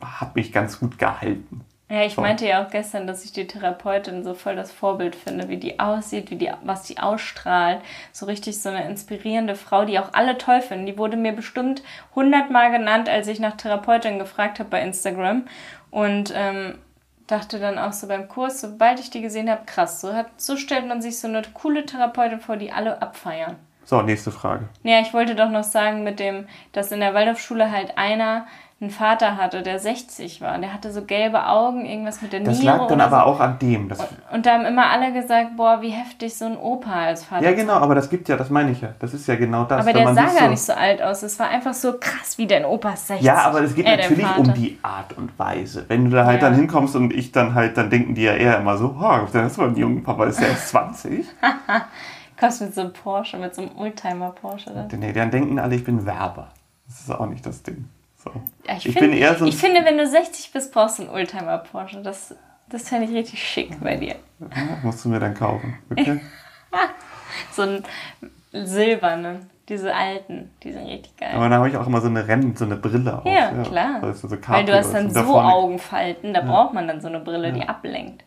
habe mich ganz gut gehalten. Ja, ich So. meinte ja auch gestern, dass ich die Therapeutin so voll das Vorbild finde, wie die aussieht, wie die, was die ausstrahlt. So richtig so eine inspirierende Frau, die auch alle toll finden. Die wurde mir bestimmt hundertmal genannt, als ich nach Therapeutin gefragt habe bei Instagram. Und ähm, dachte dann auch so beim Kurs, sobald ich die gesehen habe, krass, so, hat, so stellt man sich so eine coole Therapeutin vor, die alle abfeiern. So, nächste Frage. Ja, ich wollte doch noch sagen mit dem, dass in der Waldorfschule halt einer einen Vater hatte, der 60 war. Der hatte so gelbe Augen, irgendwas mit der Das Niere lag dann aber so. auch an dem. Das, Und da haben immer alle gesagt, boah, wie heftig so ein Opa als Vater ja, genau, aber das gibt ja, das meine ich ja. Das ist ja genau das. Aber der sah gar so, nicht so alt aus. Es war einfach so krass, wie dein Opa ist 60. Ja, aber es geht Äh, natürlich um die Art und Weise. Wenn du da halt Ja. dann hinkommst und ich dann halt, dann denken die ja eher immer so, oh, der ist so ein junger Papa, ist ja erst 20. [laughs] Kommst mit so einem Porsche, mit so einem Oldtimer Porsche. Dann. nee, dann denken alle, ich bin Werber. Das ist auch nicht das Ding. So. Ja, ich ich find- bin eher so Ich finde, wenn du 60 bist, brauchst du einen Oldtimer Porsche. Das, das fände ich richtig schick bei dir. Ja, musst du mir dann kaufen. Okay? [laughs] So einen silbernen. Diese alten, die sind richtig geil. Aber dann habe ich auch immer so eine Rennen, so eine Brille auf. Ja, klar. Weißt du, so Weil du hast dann so vorne- Augenfalten, da braucht man dann so eine Brille, die ablenkt.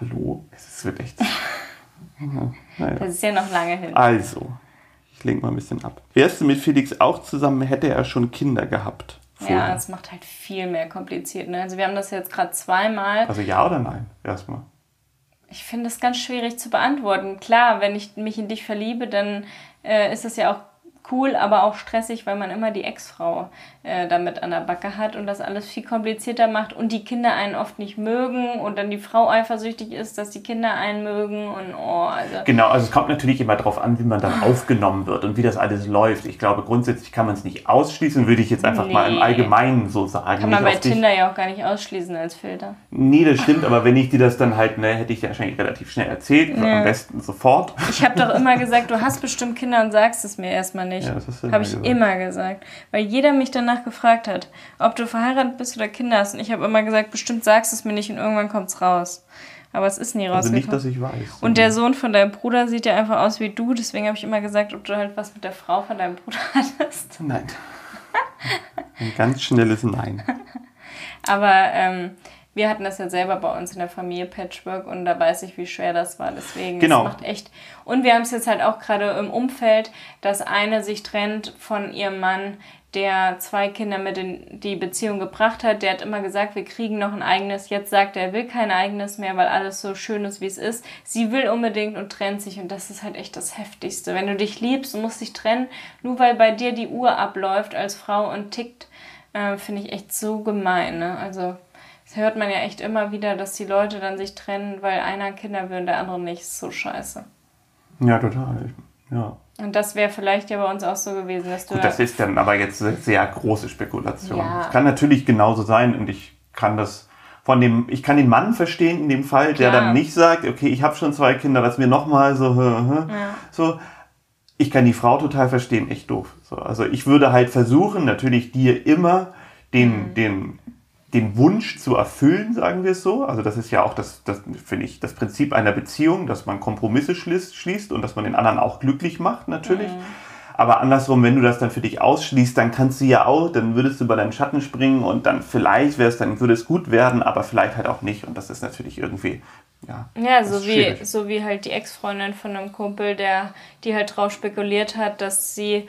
Hallo? Es wird echt. [laughs] Ja, naja. Das ist ja noch lange hin. Also, ich lenke mal ein bisschen ab. Wärst du mit Felix auch zusammen, hätte er schon Kinder gehabt? Ja, vorher? das macht halt viel mehr kompliziert. Ne? Also wir haben das jetzt gerade zweimal. Also ja oder nein? Erstmal. Ich finde das ganz schwierig zu beantworten. Klar, wenn ich mich in dich verliebe, dann äh, ist das ja auch cool, aber auch stressig, weil man immer die Ex-Frau äh, damit an der Backe hat und das alles viel komplizierter macht und die Kinder einen oft nicht mögen und dann die Frau eifersüchtig ist, dass die Kinder einen mögen und oh, also Genau, also es kommt natürlich immer darauf an, wie man dann aufgenommen wird und wie das alles läuft. Ich glaube, grundsätzlich kann man es nicht ausschließen, würde ich jetzt einfach mal im Nee. Allgemeinen so sagen. kann man Nicht bei Tinder ja auch gar nicht ausschließen als Filter. Nee, das stimmt, aber wenn ich dir das dann halt, ne, hätte ich dir wahrscheinlich relativ schnell erzählt, Ja. am besten sofort. Ich habe doch immer [laughs] gesagt, du hast bestimmt Kinder und sagst es mir erstmal nicht. Nicht. Ja, das hast du habe ich gesagt. immer gesagt. Weil jeder mich danach gefragt hat, ob du verheiratet bist oder Kinder hast. Und ich habe immer gesagt, bestimmt sagst es mir nicht und irgendwann kommt's raus. Aber es ist nie Also rausgekommen. nicht, dass ich weiß. und der Sohn von deinem Bruder sieht ja einfach aus wie du, deswegen habe ich immer gesagt, ob du halt was mit der Frau von deinem Bruder [laughs] hattest. Nein. Ein ganz schnelles Nein. [laughs] Aber ähm, wir hatten das ja selber bei uns in der Familie Patchwork und da weiß ich, wie schwer das war. Deswegen, Genau. das macht echt. Und wir haben es jetzt halt auch gerade im Umfeld, dass eine sich trennt von ihrem Mann, der zwei Kinder mit in die Beziehung gebracht hat. Der hat immer gesagt, wir kriegen noch ein eigenes. Jetzt sagt er, er will kein eigenes mehr, weil alles so schön ist, wie es ist. Sie will unbedingt und trennt sich und das ist halt echt das Heftigste. Wenn du dich liebst und musst dich trennen, nur weil bei dir die Uhr abläuft als Frau und tickt, äh, finde ich echt so gemein. Ne? Also das hört man ja echt immer wieder, dass die Leute dann sich trennen, weil einer Kinder will und der andere nicht. So scheiße. Ja, total. Ja. Und das wäre vielleicht ja bei uns auch so gewesen, dass du Gut, das ist dann aber jetzt eine sehr große Spekulation. Ja. Es kann natürlich genauso sein und ich kann das von dem, ich kann den Mann verstehen in dem Fall, der Klar. dann nicht sagt, okay, ich habe schon zwei Kinder, lass mir nochmal so, hä, so. Ich kann die Frau total verstehen, echt doof. So, also ich würde halt versuchen, natürlich dir immer den, den, den Wunsch zu erfüllen, sagen wir es so. Also das ist ja auch das, das finde ich, das Prinzip einer Beziehung, dass man Kompromisse schließt, schließt und dass man den anderen auch glücklich macht, natürlich. Aber andersrum, wenn du das dann für dich ausschließt, dann kannst du ja auch, dann würdest du über deinen Schatten springen und dann vielleicht wäre es, dann würde es gut werden, aber vielleicht halt auch nicht. Und das ist natürlich irgendwie, ja. Ja, so wie, schwierig. so wie halt die Ex-Freundin von einem Kumpel, der, die halt drauf spekuliert hat, dass sie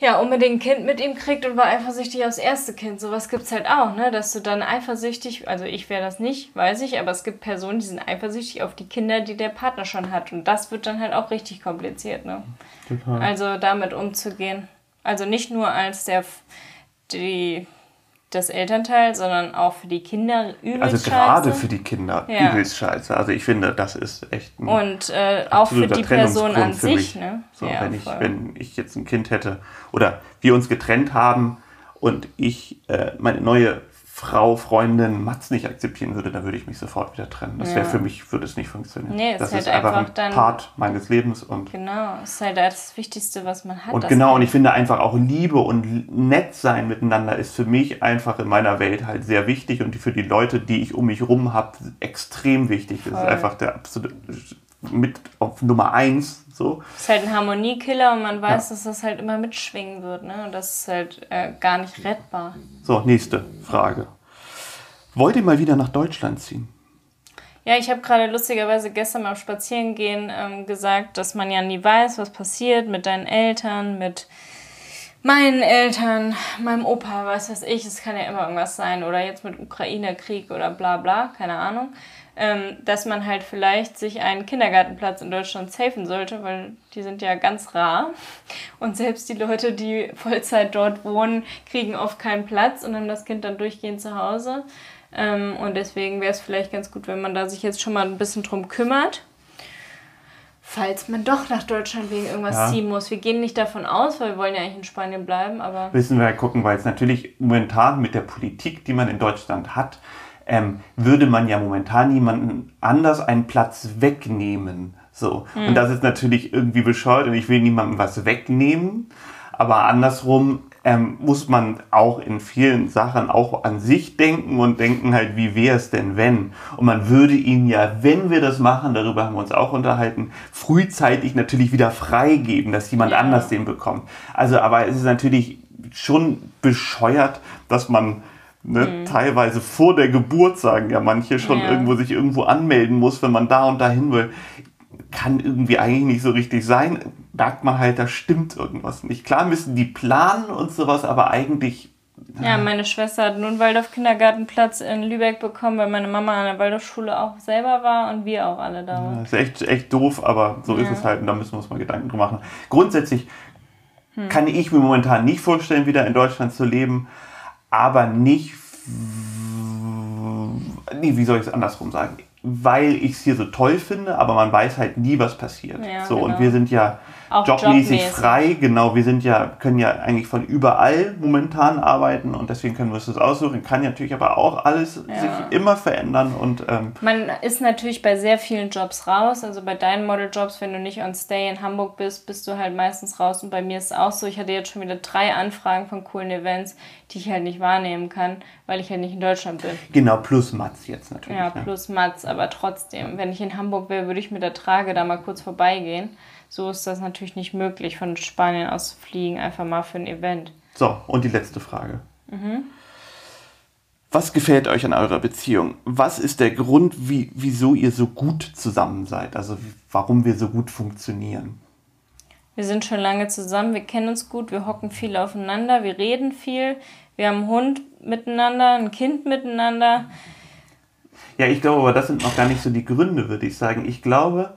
ja unbedingt ein Kind mit ihm kriegt und war eifersüchtig aufs erste Kind. Sowas gibt's halt auch, ne? Dass du dann eifersüchtig, also ich wäre das nicht, weiß ich, aber es gibt Personen, die sind eifersüchtig auf die Kinder, die der Partner schon hat. Und das wird dann halt auch richtig kompliziert, ne? Total. Also damit umzugehen. Also nicht nur als der die das Elternteil, sondern auch für die Kinder übelst Also gerade scheiße. für die Kinder Ja. übelst scheiße. Also ich finde, das ist echt ein Und äh, auch für die Person an sich, ne? So, Ja, wenn, ich, voll. wenn ich jetzt ein Kind hätte oder wir uns getrennt haben und ich äh, meine neue Frau, Freundin Mats nicht akzeptieren würde, dann würde ich mich sofort wieder trennen. Das wäre Ja. für mich, würde es nicht funktionieren. Nee, es das ist halt ist einfach einfach ein dann- Part meines Lebens und Genau, das ist halt das Wichtigste, was man hat. und genau, und ich finde einfach auch Liebe und nett sein miteinander ist für mich einfach in meiner Welt halt sehr wichtig und für die Leute, die ich um mich rum habe, extrem wichtig. Das ist Voll. einfach der absolute mit auf Nummer eins so. Das ist halt ein Harmoniekiller und man weiß, dass das halt immer mitschwingen wird, ne? Und das ist halt äh, gar nicht rettbar. So, nächste Frage. Wollt ihr mal wieder nach Deutschland ziehen? Ja, ich habe gerade lustigerweise gestern beim Spazierengehen ähm, gesagt, dass man ja nie weiß, was passiert mit deinen Eltern, mit meinen Eltern, meinem Opa, was weiß ich, es kann ja immer irgendwas sein. Oder jetzt mit Ukraine-Krieg oder bla bla, keine Ahnung. Ähm, dass man halt vielleicht sich einen Kindergartenplatz in Deutschland safen sollte, weil die sind ja ganz rar. Und selbst die Leute, die Vollzeit dort wohnen, kriegen oft keinen Platz und haben das Kind dann durchgehend zu Hause. Ähm, und deswegen wäre es vielleicht ganz gut, wenn man da sich jetzt schon mal ein bisschen drum kümmert. Falls man doch nach Deutschland wegen irgendwas Ja. ziehen muss. Wir gehen nicht davon aus, weil wir wollen ja eigentlich in Spanien bleiben, aber Müssen wir halt gucken, weil es natürlich momentan mit der Politik, die man in Deutschland hat, ähm, würde man ja momentan jemanden anders einen Platz wegnehmen. So. Und das ist natürlich irgendwie bescheuert und ich will niemandem was wegnehmen. Aber andersrum ähm, muss man auch in vielen Sachen auch an sich denken und denken halt, wie wäre es denn, wenn? Und man würde ihn ja, wenn wir das machen, darüber haben wir uns auch unterhalten, frühzeitig natürlich wieder freigeben, dass jemand Ja. anders den bekommt. Also, aber es ist natürlich schon bescheuert, dass man ne, teilweise vor der Geburt, sagen ja manche, schon Ja. irgendwo sich irgendwo anmelden muss, wenn man da und dahin will. Kann irgendwie eigentlich nicht so richtig sein. Merkt man halt, da stimmt irgendwas nicht. Klar müssen die planen und sowas, aber eigentlich ja, meine Schwester hat nun einen Waldorf-Kindergartenplatz in Lübeck bekommen, weil meine Mama an der Waldorfschule auch selber war und wir auch alle da waren. Das ist echt, echt doof, aber so ist es halt und da müssen wir uns mal Gedanken drüber machen. Grundsätzlich kann ich mir momentan nicht vorstellen, wieder in Deutschland zu leben, aber nicht, nee, wie soll ich es andersrum sagen? Weil ich es hier so toll finde, aber man weiß halt nie, was passiert. Ja, so, und genau. wir sind ja Auch jobmäßig jobmäßig. frei. Genau, wir sind ja, können ja eigentlich von überall momentan arbeiten und deswegen können wir uns das aussuchen. Kann natürlich aber auch alles sich immer verändern und ähm, Man ist natürlich bei sehr vielen Jobs raus. Also bei deinen Modeljobs, wenn du nicht on Stay in Hamburg bist, bist du halt meistens raus. Und bei mir ist es auch so. Ich hatte jetzt schon wieder drei Anfragen von coolen Events, die ich halt nicht wahrnehmen kann, weil ich halt nicht in Deutschland bin. genau, plus Mats jetzt natürlich. Ja, ne? plus Mats, aber trotzdem, wenn ich in Hamburg wäre, würde ich mit der Trage da mal kurz vorbeigehen. So ist das natürlich nicht möglich, von Spanien aus zu fliegen, einfach mal für ein Event. So, und die letzte Frage. Was gefällt euch an eurer Beziehung? Was ist der Grund, wie, wieso ihr so gut zusammen seid? Also warum wir so gut funktionieren? Wir sind schon lange zusammen, wir kennen uns gut, wir hocken viel aufeinander, wir reden viel, wir haben einen Hund miteinander, ein Kind miteinander. Ja, ich glaube, aber das sind noch gar nicht so die Gründe, würde ich sagen. Ich glaube,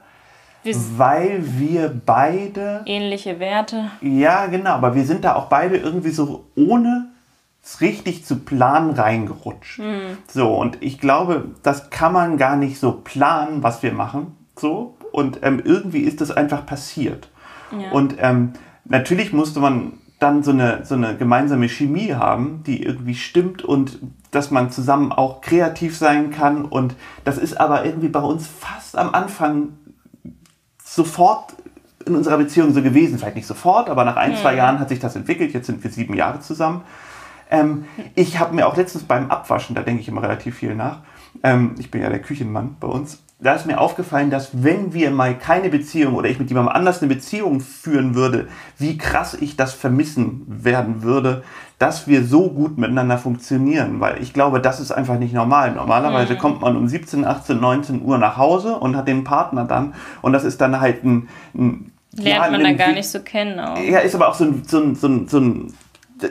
Wir weil wir beide ähnliche Werte. Ja, genau, aber wir sind da auch beide irgendwie so ohne es richtig zu planen reingerutscht. So, und ich glaube, das kann man gar nicht so planen, was wir machen. So, und ähm, irgendwie ist das einfach passiert. Und ähm, natürlich musste man dann so eine, so eine gemeinsame Chemie haben, die irgendwie stimmt und dass man zusammen auch kreativ sein kann. Und das ist aber irgendwie bei uns fast am Anfang sofort in unserer Beziehung so gewesen. Vielleicht nicht sofort, aber nach ein, zwei Jahren hat sich das entwickelt. Jetzt sind wir sieben Jahre zusammen. Ähm, ich habe mir auch letztens beim Abwaschen, da denke ich immer relativ viel nach, ähm, ich bin ja der Küchenmann bei uns, da ist mir aufgefallen, dass wenn wir mal keine Beziehung oder ich mit jemandem anders eine Beziehung führen würde, wie krass ich das vermissen werden würde, dass wir so gut miteinander funktionieren. Weil ich glaube, das ist einfach nicht normal. Normalerweise kommt man um 17, 18, 19 Uhr nach Hause und hat den Partner dann und das ist dann halt ein... ein Lernt ja, man dann gar nicht so kennen auch. ja, ist aber auch so ein, so ein, so ein, so ein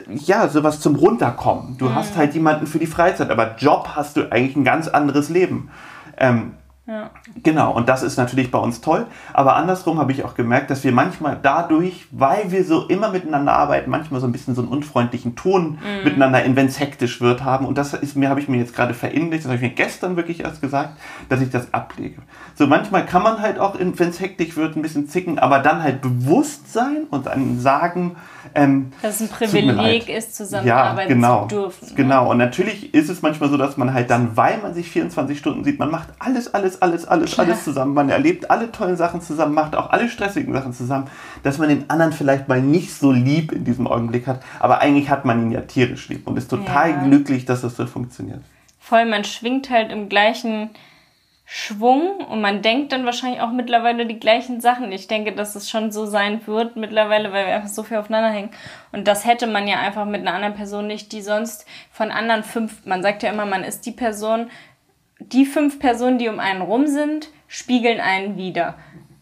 ja, sowas zum Runterkommen. Du hast halt jemanden für die Freizeit, aber Job hast du eigentlich ein ganz anderes Leben. Ähm, Ja. Genau, und das ist natürlich bei uns toll. Aber andersrum habe ich auch gemerkt, dass wir manchmal dadurch, weil wir so immer miteinander arbeiten, manchmal so ein bisschen so einen unfreundlichen Ton miteinander, wenn es hektisch wird, haben. Und das ist mir, habe ich mir jetzt gerade verinnerlicht, das habe ich mir gestern wirklich erst gesagt, dass ich das ablege. So manchmal kann man halt auch, wenn es hektisch wird, ein bisschen zicken, aber dann halt bewusst sein und dann sagen, ähm, Dass es ein Privileg ist, zusammenarbeiten genau, zu dürfen. ne? Genau, und natürlich ist es manchmal so, dass man halt dann, weil man sich 24 Stunden sieht, man macht alles, alles, alles, alles, alles zusammen. Man erlebt alle tollen Sachen zusammen, macht auch alle stressigen Sachen zusammen, dass man den anderen vielleicht mal nicht so lieb in diesem Augenblick hat. Aber eigentlich hat man ihn ja tierisch lieb und ist total Ja. glücklich, dass das so funktioniert. Voll, man schwingt halt im gleichen Schwung und man denkt dann wahrscheinlich auch mittlerweile die gleichen Sachen. Ich denke, dass es schon so sein wird mittlerweile, weil wir einfach so viel aufeinander hängen. Und das hätte man ja einfach mit einer anderen Person nicht, die sonst von anderen fünf, man sagt ja immer, man ist die Person, die fünf Personen, die um einen rum sind, spiegeln einen wieder.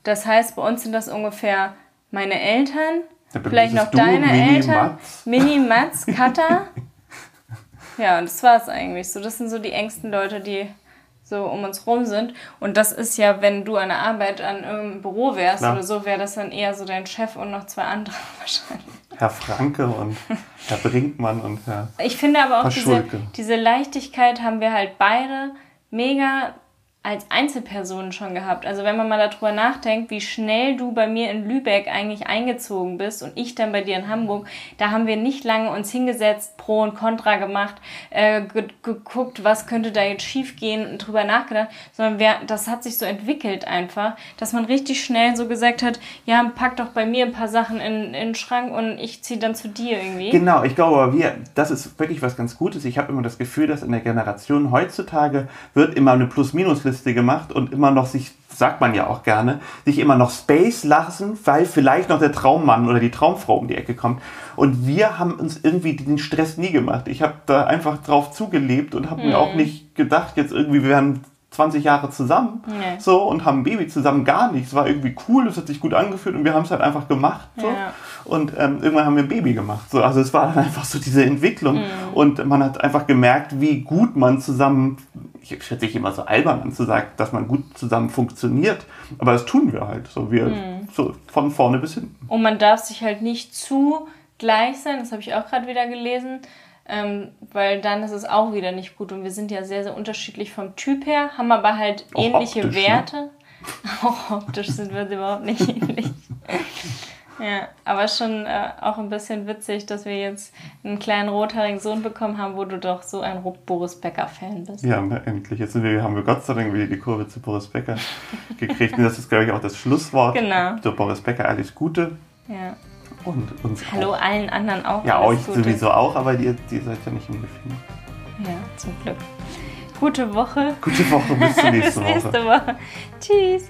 Das heißt, bei uns sind das ungefähr meine Eltern, vielleicht es noch du, deine Mini, Eltern, Mats. Mini, Mats, [laughs] Katha. Ja, und das war's eigentlich. So, das sind so die engsten Leute, die so um uns rum sind. Und das ist ja, wenn du an der Arbeit an irgendeinem Büro wärst Klar. oder so, wäre das dann eher so dein Chef und noch zwei andere [laughs] wahrscheinlich. Herr Franke und Herr Brinkmann und Herr. Ich finde aber auch diese, diese Leichtigkeit haben wir halt beide mega als Einzelpersonen schon gehabt. Also wenn man mal darüber nachdenkt, wie schnell du bei mir in Lübeck eigentlich eingezogen bist und ich dann bei dir in Hamburg, da haben wir nicht lange uns hingesetzt, Pro und Contra gemacht, äh, ge geguckt, was könnte da jetzt schiefgehen und drüber nachgedacht, sondern wir, das hat sich so entwickelt einfach, dass man richtig schnell so gesagt hat, ja, pack doch bei mir ein paar Sachen in, in den Schrank und ich ziehe dann zu dir irgendwie. Genau, ich glaube, wir, das ist wirklich was ganz Gutes. Ich habe immer das Gefühl, dass in der Generation heutzutage wird immer eine Plus-Minus-Liste gemacht und immer noch sich, sagt man ja auch gerne, sich immer noch Space lassen, weil vielleicht noch der Traummann oder die Traumfrau um die Ecke kommt. Und wir haben uns irgendwie den Stress nie gemacht. Ich habe da einfach drauf zugelebt und habe mir auch nicht gedacht, jetzt irgendwie, wir werden 20 Jahre zusammen Nee. so und haben ein Baby zusammen gar nicht. Es war irgendwie cool, es hat sich gut angefühlt und wir haben es halt einfach gemacht. So. Ja. Und ähm, irgendwann haben wir ein Baby gemacht. So, also es war dann einfach so diese Entwicklung. Mhm. Und man hat einfach gemerkt, wie gut man zusammen, ich schätze sich immer so albern an zu sagen, dass man gut zusammen funktioniert. Aber das tun wir halt. So, wir, Mhm. so von vorne bis hinten. Und man darf sich halt nicht zu gleich sein, das habe ich auch gerade wieder gelesen, ähm, weil dann ist es auch wieder nicht gut. Und wir sind ja sehr, sehr unterschiedlich vom Typ her, haben aber halt Auch ähnliche optisch, ne? Werte. [laughs] Auch optisch sind wir überhaupt nicht ähnlich. [laughs] Ja, aber schon äh, auch ein bisschen witzig, dass wir jetzt einen kleinen rothaarigen Sohn bekommen haben, wo du doch so ein Boris Becker-Fan bist. Ja, endlich. Jetzt wir, haben wir Gott sei Dank wieder die Kurve zu Boris Becker gekriegt. Und das ist, glaube ich, auch das Schlusswort. [laughs] Genau. So, Boris Becker, alles Gute. Ja. Und uns Hallo auch. allen anderen auch. Ja, euch Gute. sowieso auch, aber ihr, ihr seid ja nicht im Gefängnis. Ja, zum Glück. Gute Woche. Gute Woche, bis zur [laughs] Bis nächsten Woche. nächste Woche. Tschüss.